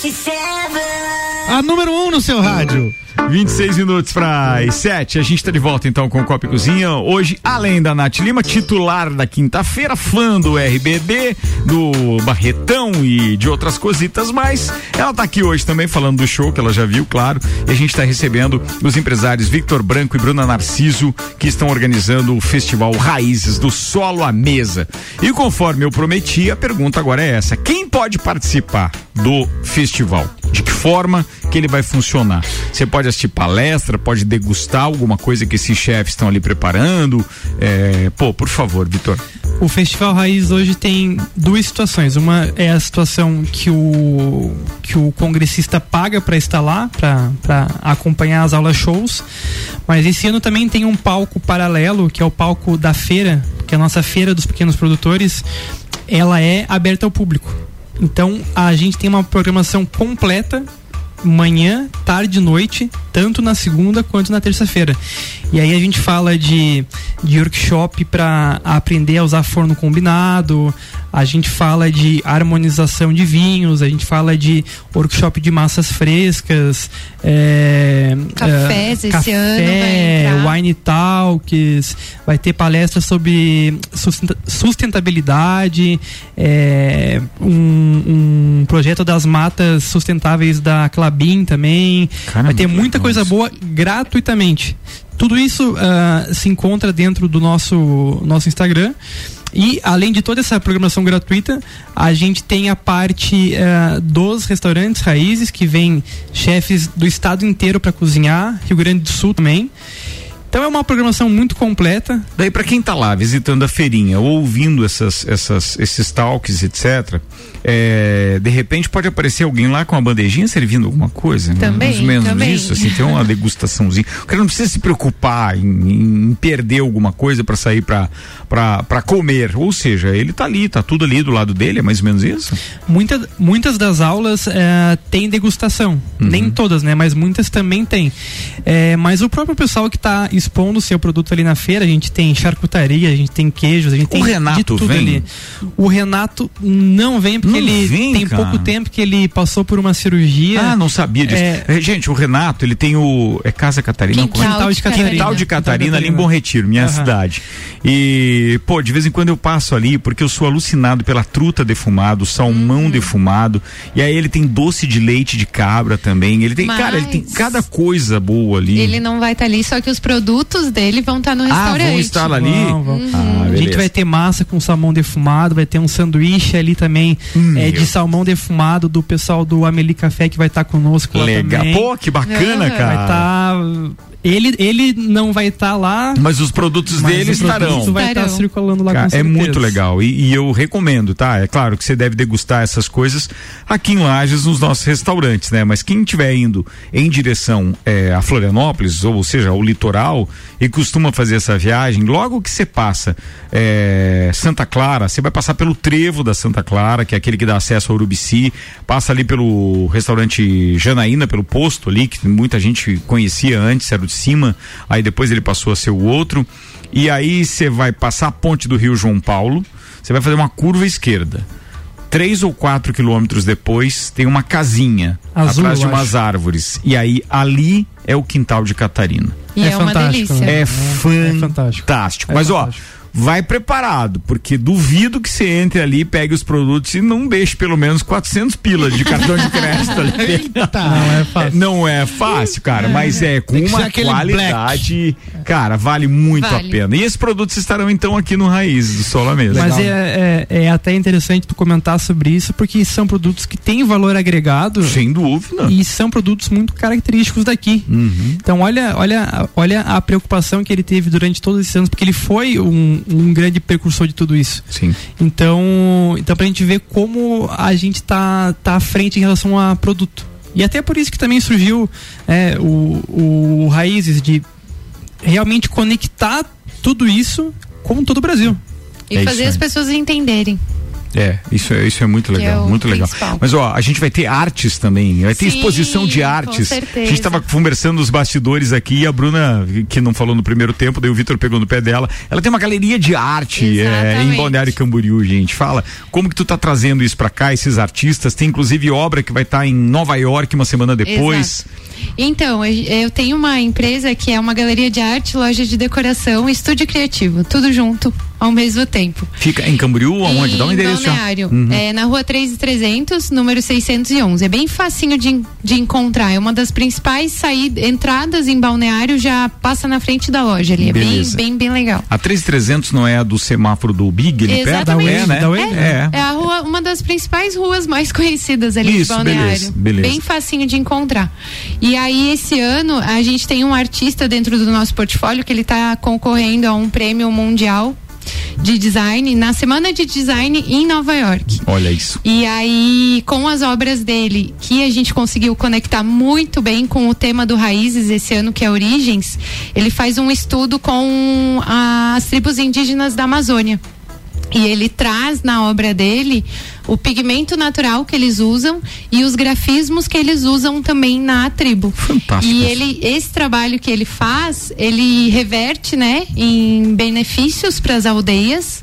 67 A número 1 um no seu rádio. 26 minutos para as 7. A gente está de volta então com o Copa e Cozinha. Hoje, além da Nath Lima, titular da quinta-feira, fã do RBD, do Barretão e de outras cositas mais. Ela está aqui hoje também falando do show que ela já viu, claro. E a gente está recebendo os empresários Victor Branco e Bruna Narciso, que estão organizando o festival Raízes do Solo à Mesa. E conforme eu prometi, a pergunta agora é essa: quem pode participar do festival? De que forma que ele vai funcionar? Você pode assistir palestra, pode degustar alguma coisa que esses chefes estão ali preparando. É, pô, por favor, Vitor. O Festival Raiz hoje tem duas situações. Uma é a situação que o, que o congressista paga para estar lá, para acompanhar as aulas shows. Mas esse ano também tem um palco paralelo, que é o palco da feira, que é a nossa feira dos pequenos produtores. Ela é aberta ao público. Então a gente tem uma programação completa manhã, tarde e noite, tanto na segunda quanto na terça-feira. E aí a gente fala de, de workshop para aprender a usar forno combinado, a gente fala de harmonização de vinhos, a gente fala de workshop de massas frescas, é, Cafés é, esse café, ano vai entrar. wine talks, vai ter palestra sobre sustenta- sustentabilidade, é, um, um projeto das matas sustentáveis da Clabin também. vai ter muita coisa boa gratuitamente. Tudo isso ah, se encontra dentro do nosso, nosso Instagram. E além de toda essa programação gratuita, a gente tem a parte eh, dos restaurantes raízes, que vem chefes do estado inteiro para cozinhar, Rio Grande do Sul também. Então é uma programação muito completa. Daí para quem tá lá visitando a feirinha, ou ouvindo essas, essas, esses talks, etc. é, de repente pode aparecer alguém lá com uma bandejinha servindo alguma coisa. né? Também, Mais ou menos também. isso, assim, tem uma degustaçãozinha. O cara não precisa se preocupar em, em perder alguma coisa para sair para para comer. Ou seja, ele tá ali, tá tudo ali do lado dele, é mais ou menos isso? Muita, muitas das aulas eh, têm degustação. Nem todas, né? Mas muitas também têm. Eh, mas o próprio pessoal que está expondo o seu produto ali na feira, a gente tem charcutaria, a gente tem queijos, a gente tem Renato de tudo vem? ali. O Renato não vem porque Não ele vem, tem cara. pouco tempo que ele passou por uma cirurgia. Ah, não sabia disso. É, É, gente, o Renato, ele tem o. É Casa Catarina? Quintal Como é? de Catarina. Quintal de Catarina, ali em. Bom Retiro, minha Aham. cidade. E, pô, de vez em quando eu passo ali, porque eu sou alucinado pela truta defumada, o salmão Uhum. defumado. E aí ele tem doce de leite de cabra também. Ele tem, cara, ele tem Mas- cada coisa boa ali. Ele não vai estar ali, só que os produtos dele vão estar no Ah, restaurante. vão estar ali? Vão, vão. Uhum. Ah, a gente vai ter massa com salmão defumado, vai ter um sanduíche ali também é, meu. de salmão defumado do pessoal do Ameli Café que vai estar conosco lá Legal. também. Pô, que bacana, Aham. cara. Vai estar. Ele, ele não vai estar lá. Mas os produtos mas dele o produto estarão. vai estar Estarão. circulando lá Cara, com é certeza. muito legal e, e eu recomendo, tá? É claro que você deve degustar essas coisas aqui em Lages nos nossos restaurantes, né? Mas quem estiver indo em direção é, a Florianópolis, ou seja, ao litoral, e costuma fazer essa viagem, logo que você passa é, Santa Clara, você vai passar pelo trevo da Santa Clara, que é aquele que dá acesso ao Urubici, passa ali pelo restaurante Janaína, pelo posto ali, que muita gente conhecia antes, era o de cima, aí depois ele passou a ser o outro. E aí você vai passar a ponte do Rio João Paulo, você vai fazer uma curva esquerda. Três ou quatro quilômetros depois tem uma casinha Azul, atrás de umas árvores. E aí ali é o quintal de Catarina. E é, uma fantástico, delícia. né? É, fantástico. fantástico. É Mas fantástico. Vai preparado, porque duvido que você entre ali, pegue os produtos e não deixe pelo menos 400 pilas de cartão de crédito ali. Não é fácil. Não é fácil, cara, mas é com uma qualidade, cara, vale muito Vale. a pena. E esses produtos estarão então aqui no Raiz do Sola mesmo. Mas é, é, é até interessante tu comentar sobre isso, porque são produtos que têm valor agregado Sem dúvida. e são produtos muito característicos daqui. Uhum. Então olha, olha, olha a preocupação que ele teve durante todos esses anos, porque ele foi um, um grande precursor de tudo isso. Sim. Então, então pra gente ver como a gente tá, tá à frente em relação a produto. E até por isso que também surgiu é, o, o Raízes de realmente conectar tudo isso com todo o Brasil. E É fazer as pessoas entenderem. É, isso é, isso é muito Que legal, é muito legal. principal. Mas ó, a gente vai ter artes também, vai ter Sim, exposição de com artes. certeza. A gente tava conversando nos bastidores aqui e a Bruna, que não falou no primeiro tempo, daí o Vitor pegou no pé dela. Ela tem uma galeria de arte é, em. Balneário Camboriú, gente. Fala, como que tu tá trazendo isso pra cá, esses artistas? Tem inclusive obra que vai estar em Nova York uma semana depois. Exato. Então, eu- tenho uma empresa que é uma galeria de arte, loja de decoração estúdio criativo, tudo junto ao mesmo tempo. Fica em Camboriú, aonde? Dá um endereço. Balneário, Uhum. é, na rua 3300, número 611. É bem facinho de, de encontrar. É uma das principais saídas, entradas em Balneário, já passa na frente da loja ali. É bem, Beleza. bem, bem legal. A 3300 não é a do semáforo do Big, ali perto? Exatamente. É, né? É, é a rua, uma das principais ruas mais conhecidas ali Isso, de Balneário. beleza, beleza. Bem facinho de encontrar. E aí, esse ano, a gente tem um artista dentro do nosso portfólio que ele está concorrendo a um prêmio mundial de design na semana de design em Nova York. Olha isso. E aí, com as obras dele, que a gente conseguiu conectar muito bem com o tema do Raízes esse ano, que é Origens, ele faz um estudo com as tribos indígenas da Amazônia. E ele traz na obra dele o pigmento natural que eles usam e os grafismos que eles usam também na tribo. Fantástico. E ele, esse trabalho que ele faz, ele reverte, né, em benefícios para as aldeias.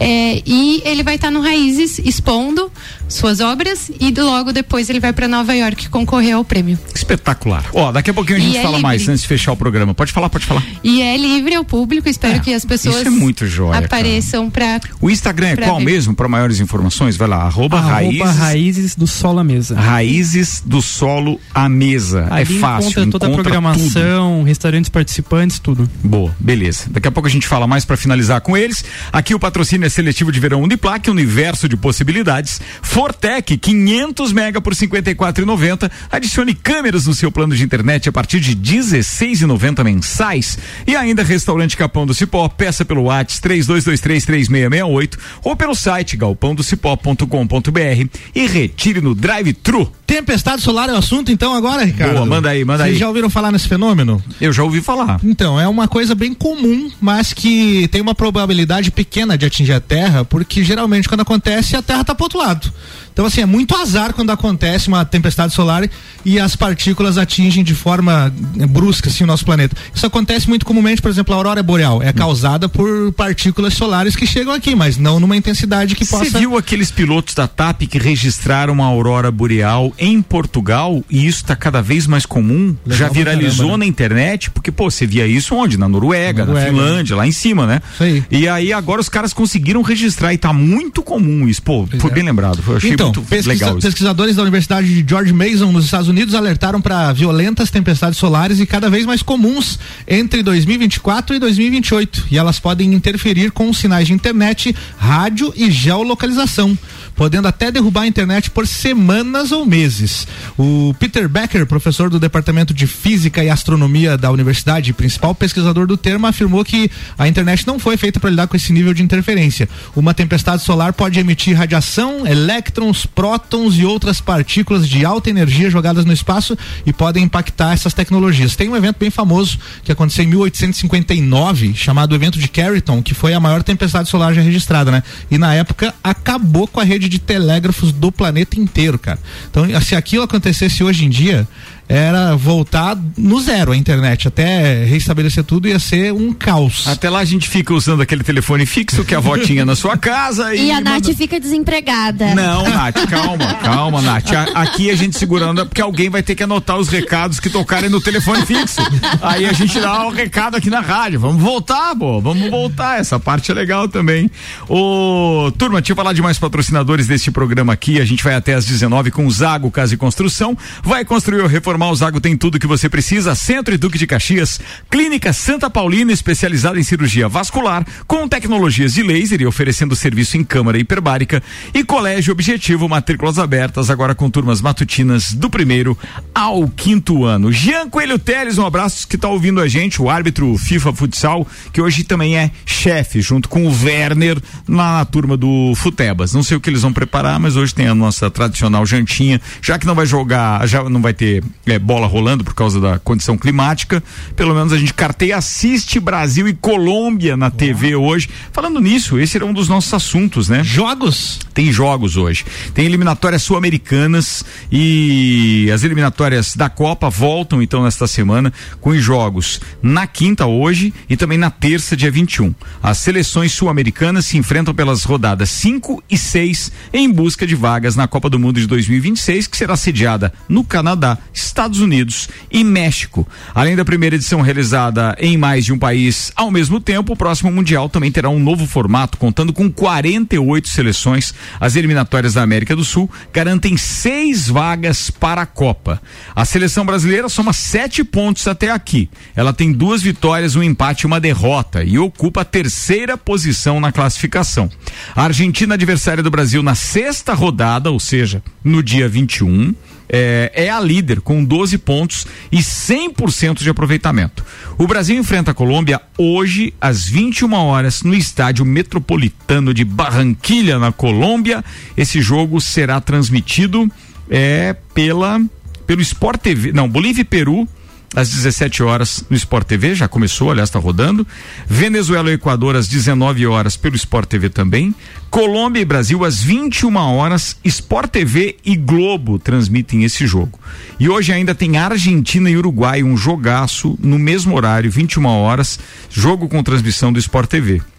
é, e ele vai estar no Raízes expondo suas obras e logo depois ele vai para Nova York concorrer ao prêmio. Espetacular. Ó, daqui a pouquinho a gente é fala livre. mais antes de fechar o programa. Pode falar, pode falar. E é livre ao público, espero que as pessoas isso é muito joia, apareçam para O Instagram é qual ver. mesmo? Para maiores informações, vai lá, arroba, Arroba raízes, raízes do solo à mesa. raízes do solo à mesa. Ali é fácil, encontra toda a encontra programação, restaurantes participantes, tudo. tudo. Boa, beleza. Daqui a pouco a gente fala mais para finalizar com eles. Aqui o patrocínio é seletivo de verão Uniplac, universo de possibilidades. Fortec, 500 mega por 54,90. Adicione câmeras no seu plano de internet a partir de 16,90 mensais. E ainda restaurante Capão do Cipó, peça pelo WhatsApp 32233668 ou pelo site galpãodocipó.com.br e retire no drive-thru. Tempestade solar é o assunto então agora, Ricardo? Boa, manda aí, manda Vocês aí. já ouviram falar nesse fenômeno? Eu já ouvi falar. Então, é uma coisa bem comum, mas que tem uma probabilidade pequena de atingir a Terra, porque geralmente quando acontece, a Terra tá pro outro lado. Então, assim, é muito azar quando acontece uma tempestade solar e as partículas atingem de forma eh, brusca, assim, o nosso planeta. Isso acontece muito comumente, por exemplo, a aurora boreal. É causada por partículas solares que chegam aqui, mas não numa intensidade que Você possa... viu aqueles pilotos da TAP que registraram a aurora boreal em Portugal e isso está cada vez mais comum? Legal Já viralizou caramba, né? na internet, porque pô, você via isso onde? Na Noruega, Noruega, na Finlândia, lá em cima, né? Isso aí. E aí agora os caras conseguiram registrar e tá muito comum isso. Pô, foi é. bem lembrado. Eu achei então, muito pesquisa- legal isso. pesquisadores da Universidade de George Mason nos Estados Unidos alertaram para violentas tempestades solares e cada vez mais comuns entre 2024 e 2028. E elas podem interferir com os sinais de internet, rádio e geolocalização, podendo até derrubar a internet por semanas ou meses. O Peter Becker, professor do Departamento de Física e Astronomia da Universidade, e principal pesquisador do termo, afirmou que a internet não foi feita para lidar com esse nível de interferência. Uma tempestade solar pode emitir radiação, elétrons, prótons e outras partículas de alta energia jogadas no espaço e podem impactar essas tecnologias. Tem um evento bem famoso que aconteceu em 1859, chamado evento de Carrington, que foi a maior tempestade solar já registrada, né? E na época acabou com a rede de telégrafos do planeta inteiro, cara. Então, se aquilo acontecesse hoje em dia, era voltar no zero a internet, até restabelecer tudo ia ser um caos. Até lá a gente fica usando aquele telefone fixo que a avó tinha na sua casa e. E a manda- Nath fica desempregada. Não, Nath, calma, calma, Nath. A- Aqui a gente segurando, porque alguém vai ter que anotar os recados que tocarem no telefone fixo. Aí a gente dá o recado aqui na rádio. Vamos voltar, pô, vamos voltar. Essa parte é legal também. Ô, turma, deixa eu falar de mais patrocinadores deste programa aqui. A gente vai até às 19 com o Zago Casa e Construção. Vai construir ou reformar, o Zago tem tudo que você precisa. Centro e Duque de Caxias. Clínica Santa Paulina, especializada em cirurgia vascular, com tecnologias de laser e oferecendo serviço em câmara hiperbárica. E Colégio Objetivo, matrículas abertas, agora com turmas matutinas do primeiro ao quinto ano. Jean Coelho Teles, um abraço que está ouvindo a gente, o árbitro FIFA Futsal, que hoje também é chefe, junto com o Werner, na turma do Futebas. Não sei o que eles vão preparar, mas hoje tem a nossa tradicional jantinha, já que não vai jogar, já não vai ter é, bola rolando por causa da condição climática. Pelo menos a gente carteia, assiste Brasil e Colômbia na TV hoje. Falando nisso, esse era um dos nossos assuntos, né? Jogos? Tem jogos hoje. Tem eliminatórias sul-americanas e as eliminatórias da Copa voltam então nesta semana com os jogos na quinta hoje e também na terça, dia 21. As seleções sul-americanas se enfrentam pelas rodadas 5 e 6 em busca de vagas na Copa do Mundo de 2026, que será sediada no Canadá, Estados Unidos e México. Além da primeira edição realizada em mais de um país ao mesmo tempo, o próximo Mundial também terá um novo formato, contando com 48 seleções. As eliminatórias da América do Sul garantem seis vagas para a Copa. A seleção brasileira soma sete pontos até aqui. Ela tem duas vitórias, um empate e uma derrota e ocupa a terceira posição na classificação. A Argentina, adversária do Brasil na sexta rodada, ou seja, no dia 21 é, é a líder com 12 pontos e 100% de aproveitamento. O Brasil enfrenta a Colômbia hoje às 21 horas no estádio Metropolitano de Barranquilha, na Colômbia. Esse jogo será transmitido é, pela pelo Sport TV, não, Bolívia e Peru às 17 horas no Sport TV, já começou, aliás, está rodando. Venezuela e Equador às 19 horas pelo Sport TV também. Colômbia e Brasil às 21 horas, Sport TV e Globo transmitem esse jogo. E hoje ainda tem Argentina e Uruguai, um jogaço no mesmo horário, 21 horas, jogo com transmissão do Sport TV.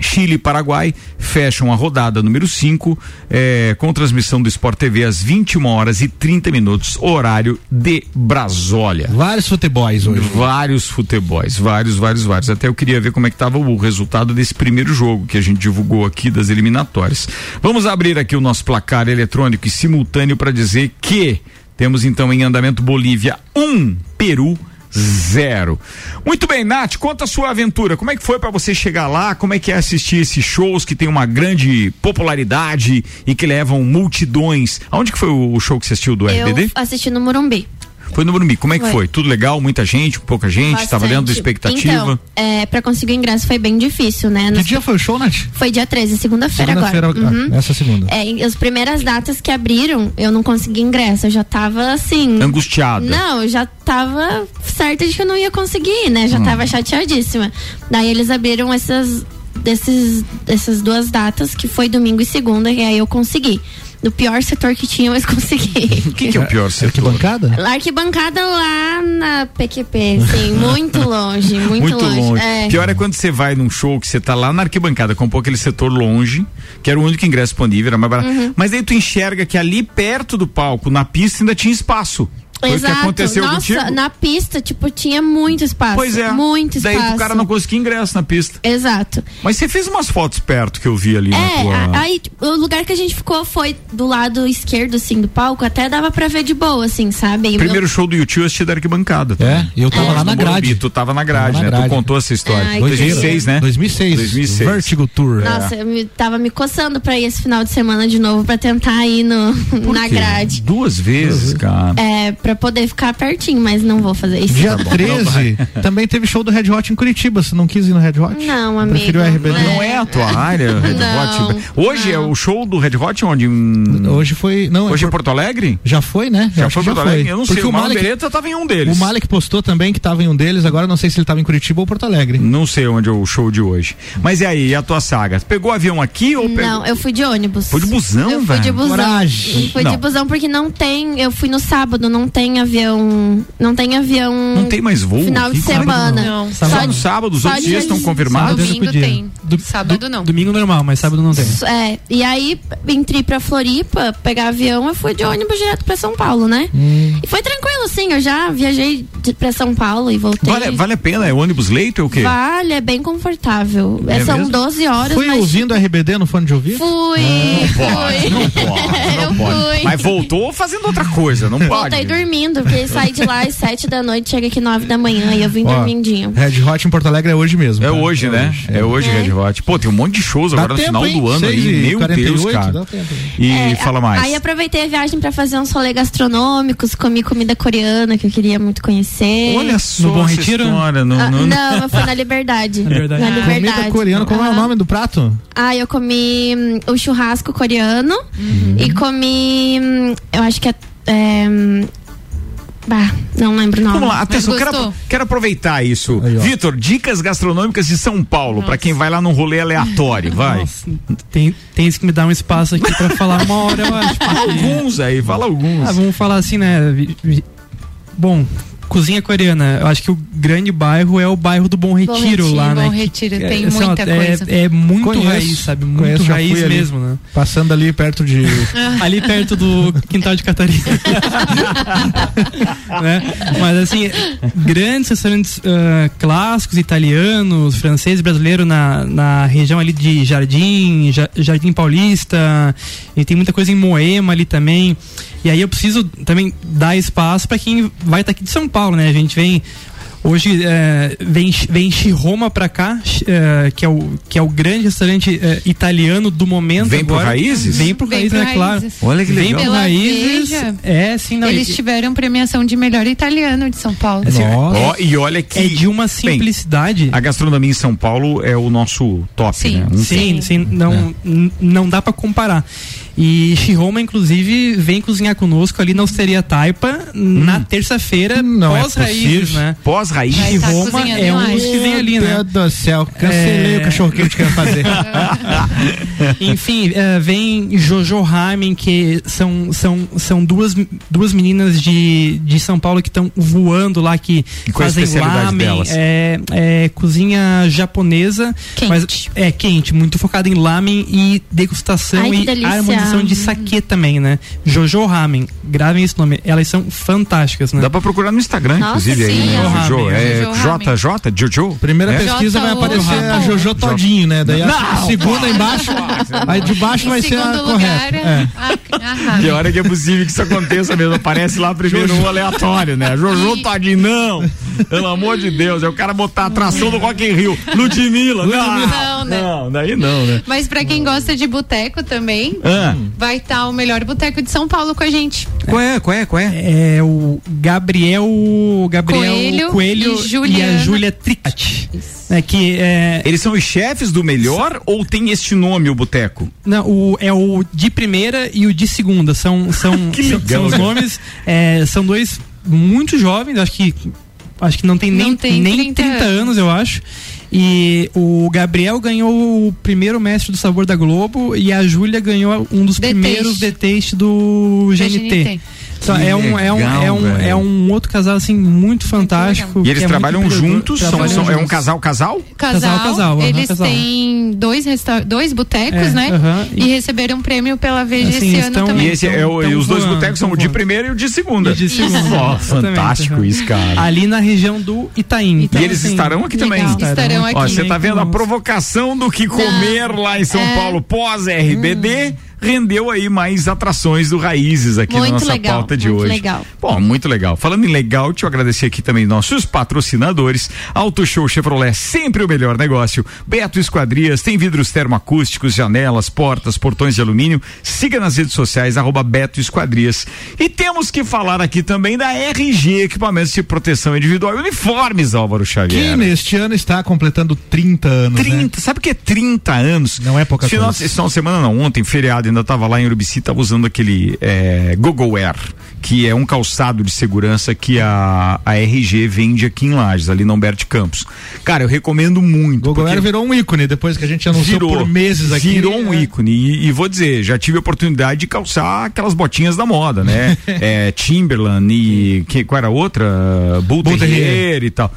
Chile e Paraguai fecham a rodada número 5 eh, com transmissão do Sport TV às 21 horas e 30 minutos, horário de Brasólia. Vários futebols hoje. Vários futebols, vários, vários, vários. Até eu queria ver como é que estava o resultado desse primeiro jogo que a gente divulgou aqui das eliminatórias. Vamos abrir aqui o nosso placar eletrônico e simultâneo para dizer que temos então em andamento Bolívia 1, um, Peru zero. Muito bem, Nath, conta a sua aventura. Como é que foi para você chegar lá? Como é que é assistir esses shows que tem uma grande popularidade e que levam multidões? Aonde que foi o show que você assistiu do Eu RBD? assisti no Morumbi. Foi no Morumbi. Como é que Foi. foi? Tudo legal? Muita gente? Pouca gente? Estava dentro da expectativa? Então, é, pra conseguir o ingresso foi bem difícil, né? Que Nas- dia foi o show, Nath? Foi dia 13, segunda-feira Segunda-feira, agora. Uhum. ah, essa segunda. É, as primeiras datas que abriram, eu não consegui ingresso. Eu já tava assim. Angustiada. Não, eu já tava certa de que eu não ia conseguir, né? Já Hum. tava chateadíssima. Daí eles abriram essas, desses, essas duas datas, que foi domingo e segunda, e aí eu consegui. No pior setor que tinha, mas consegui. O que, que é o pior setor? Arquibancada? A arquibancada lá na PQP, sim, muito longe, muito, Muito longe. É. Pior é quando você vai num show que você tá lá na arquibancada, comprou aquele setor longe, que era o único ingresso disponível, era mais barato. Uhum. Mas aí tu enxerga que ali perto do palco, na pista, ainda tinha espaço. Foi o que Exato. aconteceu Nossa, contigo? na pista, tipo, tinha muito espaço. Pois é. Muito espaço. Daí o cara não conseguia ingresso na pista. Exato. Mas você fez umas fotos perto que eu vi ali na É, tua... aí tipo, o lugar que a gente ficou foi do lado esquerdo, assim, do palco, até dava pra ver de boa, assim, sabe? E Primeiro eu- show do YouTube eu assisti da arquibancada. É, eu tava Mas lá no na grade. Morumbi, Tu tava na grade, Tava na né? grade. Tu contou essa história. Ai, 2006, né? 2006. 2006. Vertigo Tour. Nossa, eu me, tava me coçando pra ir esse final de semana de novo pra tentar ir no, na quê? grade. Duas vezes, cara. É, pra poder ficar pertinho, mas não vou fazer isso. Dia Tá bom, 13, também teve show do Red Hot em Curitiba. Você não quis ir no Red Hot? Não, amigo. Preferiu o RBD? Não é a tua área, Red Não, Hot. Hoje é o show do Red Hot onde? Em... Hoje foi. Não, Hoje é em Porto Alegre? Já foi, né? Já foi Porto Alegre? Eu não sei, Porque o o Malek, Malek tava em um deles. o Malek postou também que tava em um deles, agora não sei se ele tava em Curitiba ou Porto Alegre. Não sei onde é o show de hoje. Mas e aí, e a tua saga? Pegou avião aqui ou pegou... Não, eu fui de ônibus. Foi de busão, Eu fui de velho? busão. Coragem. Fui Não. de busão porque não tem. Eu fui no sábado, não tem avião. Não tem avião. Não tem mais voo Final de semana. Não. Só no sábado, os só outros dias estão confirmados? Domingo podia. tem. Do- Sábado não. Domingo normal, mas sábado não tem. É, e aí entrei pra Floripa, pegar avião, eu fui de ônibus direto pra São Paulo, né? Hum. E foi tranquilo, assim, eu já viajei de, pra São Paulo e voltei. Vale, vale a pena? É ônibus leito ou o quê? Vale, é bem confortável. É É, são mesmo? 12 horas, Foi mas ouvindo RBD no fone de ouvido? fui. fui. Não pode, não eu pode. fui. Mas voltou fazendo outra coisa, não pode. Voltei dormindo, porque saí de lá às 7 da noite, chega aqui 9 da manhã e eu vim Ó, dormindinho. Red Hot em Porto Alegre é hoje mesmo. É tá? hoje, né? É hoje, É. Red Hot. Pô, tem um monte de shows Dá agora no tempo, final hein? do ano Seis aí. Meu 48, Deus, cara. dá tempo. E É, fala mais. Aí aproveitei a viagem pra fazer uns rolê gastronômicos, comi comida coreana que eu queria muito conhecer. Olha só No Bom Retiro? história. No, Ah, no- não, eu fui na Liberdade. Na Liberdade. Na Ah. Liberdade. Comida coreana, como é o nome do prato? Ah, eu comi hum, o churrasco coreano Uhum. e comi, hum, eu acho que é, é, hum, Bah, não lembro não. Vamos lá, atenção, quero, quero aproveitar isso. Vitor, dicas gastronômicas de São Paulo, pra quem vai lá num rolê aleatório, vai. Tem, tem que me dar um espaço aqui pra falar uma hora, eu acho. Fala alguns aí, fala alguns. Ah, vamos falar assim, né? Bom, cozinha coreana, eu acho que o grande bairro é o bairro do Bom Retiro, Retiro, lá, né? Bom que- Retiro, é, tem assim, ó, muita é- coisa. É, muito Conheço, raiz, sabe? Muito conheço, raiz ali, mesmo, né? Passando ali perto de. ali perto do quintal de Catarina. né? Mas assim, grandes restaurantes ah, clássicos, italianos, franceses, brasileiros na, na região ali de Jardim, Ja- Jardim Paulista, e tem muita coisa em Moema ali também. E aí eu preciso também dar espaço para quem vai estar aqui de São Paulo, né? A gente vem Hoje é, vem, vem Roma pra cá, é, que, é o, que é o grande restaurante é, italiano do momento. Vem pro agora. Raízes? Vem pro Vem Raízes, pro é claro. Olha que Vem legal. pro Pela Raízes. Veja, É, sim, não. Eles e- tiveram premiação de melhor italiano de São Paulo. Assim, Ó, e olha que. É de uma simplicidade. a gastronomia em São Paulo é o nosso top, Sim. né? Um Sim, sim, não, n- não dá pra comparar. E Shiroma, inclusive, vem cozinhar conosco ali na Osteria Taipa na terça-feira, Não é pós-raízes, possível. né? Pós-raiz. Vai tá é um dos que vem ali, né? Meu Deus do céu, cancelei É. o cachorro quente que eu ia fazer. Enfim, eh, vem Jojo Ramen, que são, são, são duas, duas meninas de, de São Paulo que estão voando lá, que E é fazem delas? É, é cozinha japonesa, Quente. mas é quente, muito focada em lamen e degustação Ai, e delícia. Harmonização de saquê também, né? Jojo Ramen, gravem esse nome, elas são fantásticas, né? Dá pra procurar no Instagram, Nossa, inclusive, aí, sim, né? Jojo Jojo. Ramen. É Jojo JJ? Jojo? Primeira É? pesquisa vai aparecer a J.O. Jojo todinho, né? Daí a Não, segunda embaixo, aí de baixo vai ser a correta. É. a, a. Que hora que é possível que isso aconteça mesmo? Aparece lá primeiro um aleatório, né? Jojo Todinho, não! Pelo amor de Deus, é o cara botar a atração do Rock in Rio. Ludmilla, não! Não, né? Não, daí não, né? Mas pra quem gosta de boteco também, Ah, vai estar o melhor boteco de São Paulo com a gente. qual é, qual é, qual é? É o Gabriel Gabriel Coelho Coelho, e e, a Júlia Tricati. É que é, Eles são os chefes do melhor ou tem este nome, o boteco? Não, o, é o de primeira e o de segunda. São, são, Que são, legal, são os cara. nomes. é, são dois muito jovens, acho que. Acho que não tem nem, Não tem nem 30 30, anos, eu acho. E o Gabriel ganhou o primeiro mestre do sabor da Globo e a Júlia ganhou um dos The primeiros Taste. The Taste do GNT. GNT. Então, é, um, é, um, é, um, velho. é um outro casal assim muito fantástico. E eles é trabalham juntos? São, Trabalham são- é um juntos. casal, casal? Casal, Casal, eles têm dois, resta dois botecos, É, né? aham, e... e- receberam um prêmio pela Veja Assim, esse ano estão- também. E, esse é o, e os dois botecos são o de primeira e o de segunda. E de segunda, exatamente, fantástico isso, cara. Ali na região do Itaim. E Então, eles assim, estarão aqui também. legal. Estarão aqui. Ó, você tá vendo a provocação do que comer lá em São É. Paulo pós-RBD rendeu aí mais atrações do Raízes aqui Muito na nossa legal, pauta de muito hoje. legal. Bom, muito legal. Falando em legal, deixa eu agradecer aqui também nossos patrocinadores. Auto Show Chevrolet, sempre o melhor negócio. Beto Esquadrias, tem vidros termoacústicos, janelas, portas, portões de alumínio. Siga nas redes sociais, arroba Beto Esquadrias. E temos que falar aqui também da RG, equipamentos de proteção individual e uniformes, Álvaro Que Xavier. neste ano está completando 30 anos. 30, Né? sabe o que é 30 anos? Não é pouca Final, coisa. esse final de semana não, ontem, feriado, ainda tava lá em Urubici, tava usando aquele é, Google Wear, que é um calçado de segurança que a, a RG vende aqui em Lages, ali na Humberto Campos. Cara, eu recomendo muito. Google Air virou um ícone depois que a gente anunciou virou, por meses aqui. Virou um É. ícone. E, e vou dizer, já tive a oportunidade de calçar aquelas botinhas da moda, né? é, Timberland e que, qual era a outra? Bull Bull Terrier. e tal.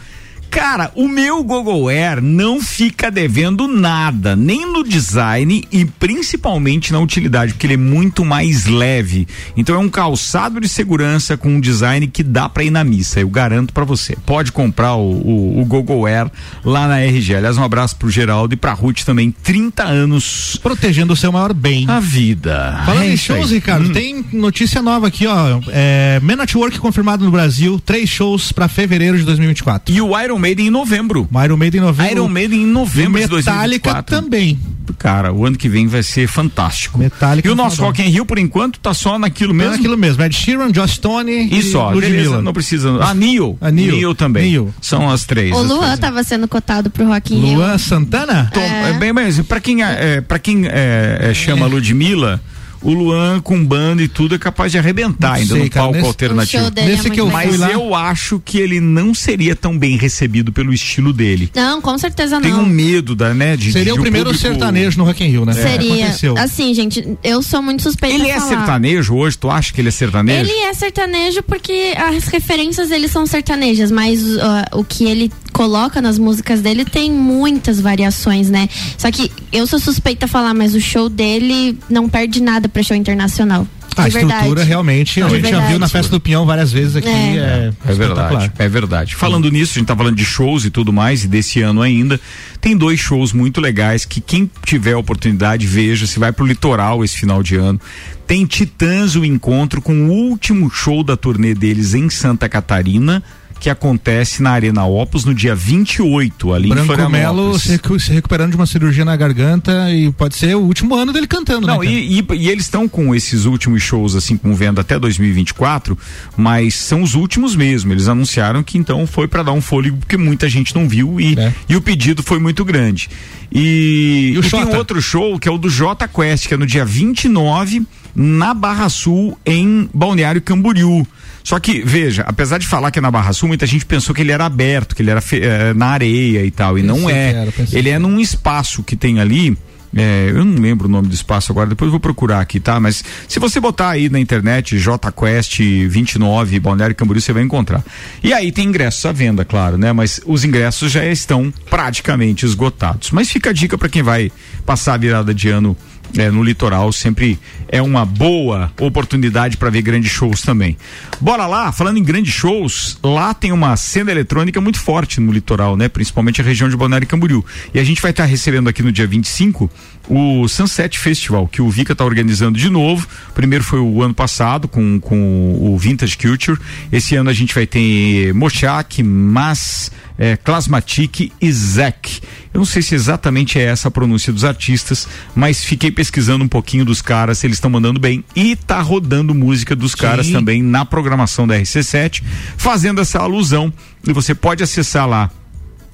Cara, o meu Google Air não fica devendo nada, nem no design e principalmente na utilidade, porque ele é muito mais leve. Então é um calçado de segurança com um design que dá pra ir na missa, eu garanto pra você. Pode comprar o, o, o Google Air lá na RG. Aliás, um abraço pro Geraldo e pra Ruth também, 30 anos Protegendo o seu maior bem. a vida. Falando É em shows, Ricardo, tem notícia nova aqui, ó. É, at Work confirmado no Brasil, três shows pra fevereiro de 2024. E o Iron Maiden em novembro. Iron Maiden em novembro. Iron Maiden em novembro e de Metallica 2024. também. Cara, o ano que vem vai ser fantástico. Metallica E o no nosso Rock in Rio, por enquanto, tá só naquilo. É mesmo. aquilo mesmo, Ed Sheeran, Josh Stone Isso, e ó, beleza, Ludmilla. não precisa. Ah, Neil. A Neil. também. Neil. São as três. O as Luan três. tava sendo cotado pro Rock in Rio. Luan Santana? Tom, é. bem, mas pra quem, é, é, pra quem é, é, chama Ludmilla, o Luan com banda e tudo é capaz de arrebentar ainda sei, no cara, palco nesse- alternativo. o é Nesse muito que eu. Mas lá- eu acho que ele não seria tão bem recebido pelo estilo dele. Não, com certeza Tem não. um medo da, né, de Seria de o um primeiro público- sertanejo no Rock in Rio, né? Seria. Aconteceu. Assim, gente, eu sou muito suspeita Ele é falar. sertanejo hoje? Tu acha que ele é sertanejo? Ele é sertanejo porque as referências dele são sertanejas, mas uh, o que ele coloca nas músicas dele tem muitas variações, né? Só que eu sou suspeita a falar, mas o show dele não perde nada pra show internacional. A de estrutura verdade. realmente, a De gente já verdade. viu na festa do Pinhão várias vezes aqui. É. É, É verdade, é verdade. Falando nisso, a gente tá falando de shows e tudo mais, e desse ano ainda, tem dois shows muito legais que quem tiver a oportunidade veja, se vai pro litoral esse final de ano. Tem Titãs o encontro com o último show da turnê deles em Santa Catarina, que acontece na Arena Opus no dia 28, ali em Branco Melo Florianópolis. se, recu- se recuperando de uma cirurgia na garganta e pode ser o último ano dele cantando, Não, né? e, e- e eles estão com esses últimos shows, assim, com venda até 2024, mas são os últimos mesmo. Eles anunciaram que então foi para dar um fôlego, porque muita gente não viu e, e o pedido foi muito grande. E, E o e tem outro show que é o do Jota Quest, que é no dia 29, na Barra Sul, em Balneário Camboriú. Só que, veja, apesar de falar que é na Barra Sul, muita gente pensou que ele era aberto, que ele era eh, na areia e tal. E não Pensei é. que era, pensei ele é num espaço que tem ali. é, eu não lembro o nome do espaço agora, depois vou procurar aqui, tá? Mas se você botar aí na internet JQuest 29 Balneário Camboriú, você vai encontrar. E aí tem ingressos à venda, claro, né? Mas os ingressos já estão praticamente esgotados. Mas fica a dica para quem vai passar a virada de ano é, no litoral, sempre é uma boa oportunidade para ver grandes shows também. Bora lá, falando em grandes shows, lá tem uma cena eletrônica muito forte no litoral, né? Principalmente a região de Balneário Camboriú. E a gente vai estar recebendo aqui no dia 25 o Sunset Festival, que o Vika está organizando de novo. Primeiro foi o ano passado com, com o Vintage Culture. Esse ano a gente vai ter Mochak, Mas, é, Klasmatic e Zek. Eu não sei se exatamente é essa a pronúncia dos artistas, mas fiquei pesquisando um pouquinho dos caras, eles estão mandando bem e tá rodando música dos caras também na programação da RC7, fazendo essa alusão. E você pode acessar lá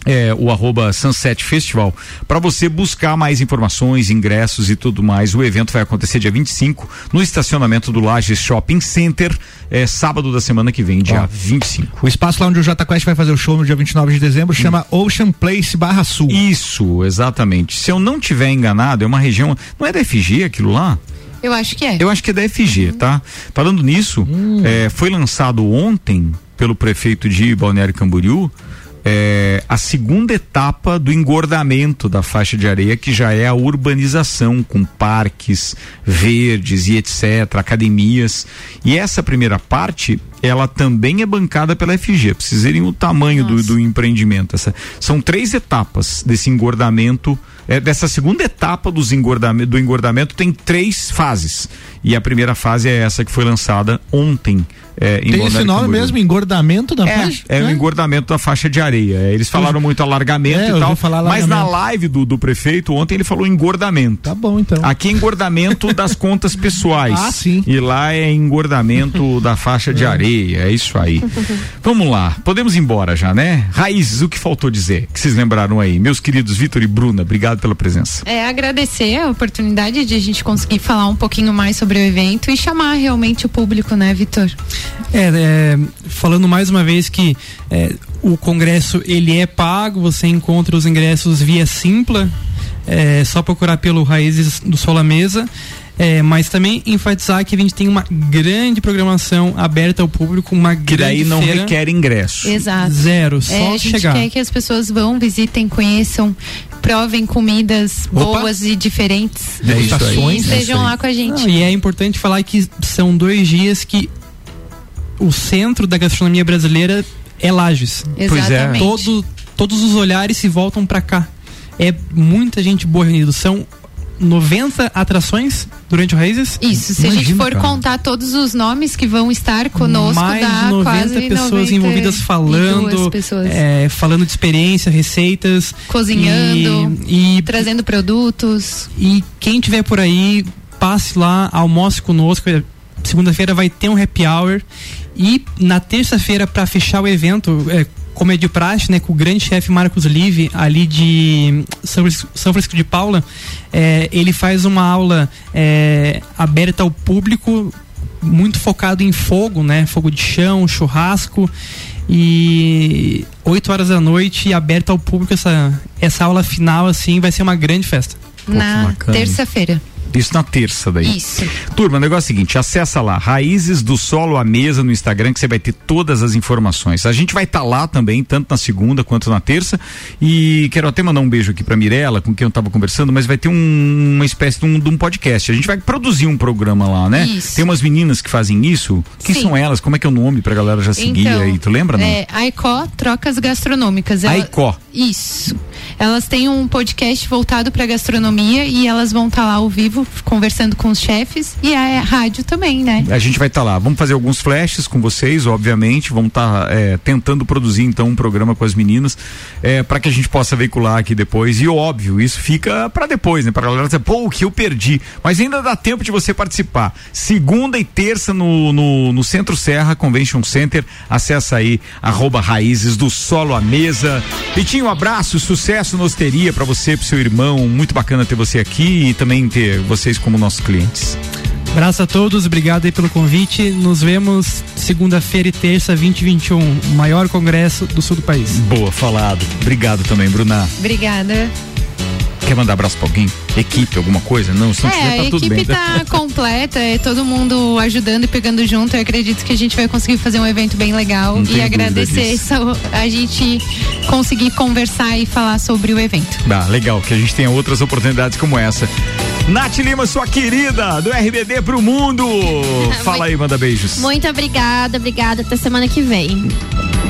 é, o arroba Sunset Festival para você buscar mais informações, ingressos e tudo mais. O evento vai acontecer dia 25 no estacionamento do Lages Shopping Center, é, sábado da semana que vem, dia 25. O espaço lá onde o Jota Quest vai fazer o show no dia 29 de dezembro chama Ocean Place Barra Sul. Isso, exatamente. Se eu não tiver enganado, é uma região. Não é da FG aquilo lá? Eu acho que é. Eu acho que é da FG, tá? Falando nisso, é, foi lançado ontem pelo prefeito de Balneário Camboriú é, a segunda etapa do engordamento da faixa de areia, que já é a urbanização, com parques verdes e etc., academias. E essa primeira parte, ela também é bancada pela FG, pra vocês verem o tamanho do, do empreendimento. Essa, são três etapas desse engordamento. É, dessa segunda etapa dos engordamento, do engordamento tem três fases. E a primeira fase é essa que foi lançada ontem. É, em Tem esse nome mesmo, engordamento da É, faixa? é o engordamento da faixa de areia. É, Eles falaram muito alargamento É, e tal. falar mas na alargamento. live do, do prefeito, ontem ele falou engordamento. Tá bom, então. Aqui é engordamento das contas pessoais. Ah, sim. E lá é engordamento da faixa de areia. É isso aí. Vamos lá. Podemos ir embora já, né? Raízes, o que faltou dizer? Que vocês lembraram aí? Meus queridos Vitor e Bruna, obrigado pela presença. É agradecer a oportunidade de a gente conseguir falar um pouquinho mais sobre o evento e chamar realmente o público, né, Vitor? É, é, falando mais uma vez que é, o congresso ele é pago, você encontra os ingressos via Simpla, é só procurar pelo Raízes do Sol à Mesa. É, mas também enfatizar que a gente tem uma grande programação aberta ao público, uma Que grande daí não feira. requer ingresso. Exato. Zero, É, só a gente chegar. quer que as pessoas vão, visitem, conheçam, provem comidas Opa. boas e diferentes. É isso aí. E É isso estejam aí. lá com a gente. Não, e é importante falar que são dois dias que o centro da gastronomia brasileira é Lages. Pois é. Todo, todos os olhares se voltam para cá. É muita gente boa reunida. São 90 atrações durante o Raízes? Isso, se a gente for contar todos os nomes que vão estar conosco, mais dá de 90 quase pessoas 92 envolvidas falando, pessoas. é, falando de experiência, receitas, Cozinhando, e, e trazendo produtos. E quem tiver por aí, passe lá, almoce conosco. Segunda-feira vai ter um happy hour. E na terça-feira, para fechar o evento, é, como é de praxe, né, com o grande chefe Marcos Live, ali de São Francisco, São Francisco de Paula, é, ele faz uma aula é, aberta ao público, muito focado em fogo, né, fogo de chão, churrasco e 8 horas da noite aberta ao público essa essa aula final assim vai ser uma grande festa. Na terça-feira. Isso na terça daí. Isso. Turma, o negócio é o seguinte, acessa lá, Raízes do Solo à Mesa no Instagram, que você vai ter todas as informações. A gente vai estar lá também, tanto na segunda quanto na terça. E quero até mandar um beijo aqui pra Mirella, com quem eu tava conversando, mas vai ter um- uma espécie de um, de um podcast. A gente vai produzir um programa lá, né? Isso. Tem umas meninas que fazem isso. Quem Sim. são elas? Como é que é o nome pra galera já seguir Então, aí? Tu lembra, não? É, Aicó Trocas Gastronômicas. Ela- Aicó. Isso. Elas têm um podcast voltado para gastronomia e elas vão estar lá ao vivo conversando com os chefes e a rádio também, né? A gente vai estar lá. Vamos fazer alguns flashes com vocês, obviamente. Vamos estar tentando produzir então um programa com as meninas para que a gente possa veicular aqui depois. E óbvio, isso fica para depois, né? Para galera dizer, pô, o que eu perdi. Mas ainda dá tempo de você participar. Segunda e terça no, no, no Centro Serra Convention Center. Acessa aí, arroba Raízes do Solo à Mesa. Pitinho, um abraço, sucesso na hosteria para você, pro seu irmão. Muito bacana ter você aqui e também ter vocês como nossos clientes. Abraço a todos, obrigado aí pelo convite. Nos vemos segunda-feira e terça, 2021, o maior congresso do sul do país. Boa, falado. Obrigado também, Bruna. Obrigada. Quer mandar abraço pra alguém? Equipe, alguma coisa? Não, se não tiver, É, tá a tudo equipe bem. tá completa, é todo mundo ajudando e pegando junto. Eu acredito que a gente vai conseguir fazer um evento bem legal Não e agradecer disso. a gente conseguir conversar e falar sobre o evento. Ah, legal, que a gente tenha outras oportunidades como essa. Nath Lima, sua querida, do RBD pro mundo. Fala aí, manda beijos. Muito obrigada, obrigada. Até semana que vem.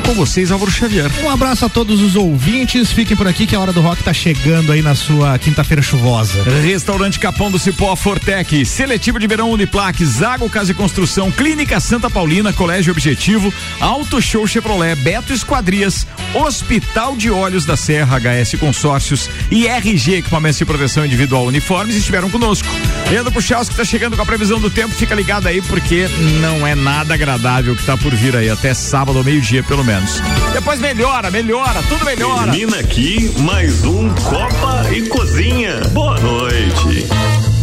Com vocês, Álvaro Xavier. Um abraço a todos os ouvintes. Fiquem por aqui que a hora do rock tá chegando aí na sua quinta-feira chuvosa. Restaurante Capão do Cipó Fortec, Seletivo de Verão Uniplaque, Zago Casa e Construção, Clínica Santa Paulina, Colégio Objetivo, Auto Show Chevrolet, Beto Esquadrias, Hospital de Olhos da Serra, HS Consórcios e RG Equipamentos de Proteção Individual Uniformes estiveram conosco. Leandro Puchalski está chegando com a previsão do tempo, fica ligado aí porque não é nada agradável que tá por vir aí até sábado ao meio-dia pelo menos. Depois melhora, melhora, tudo melhora. Termina aqui mais um Copa e Cozinha. Boa noite.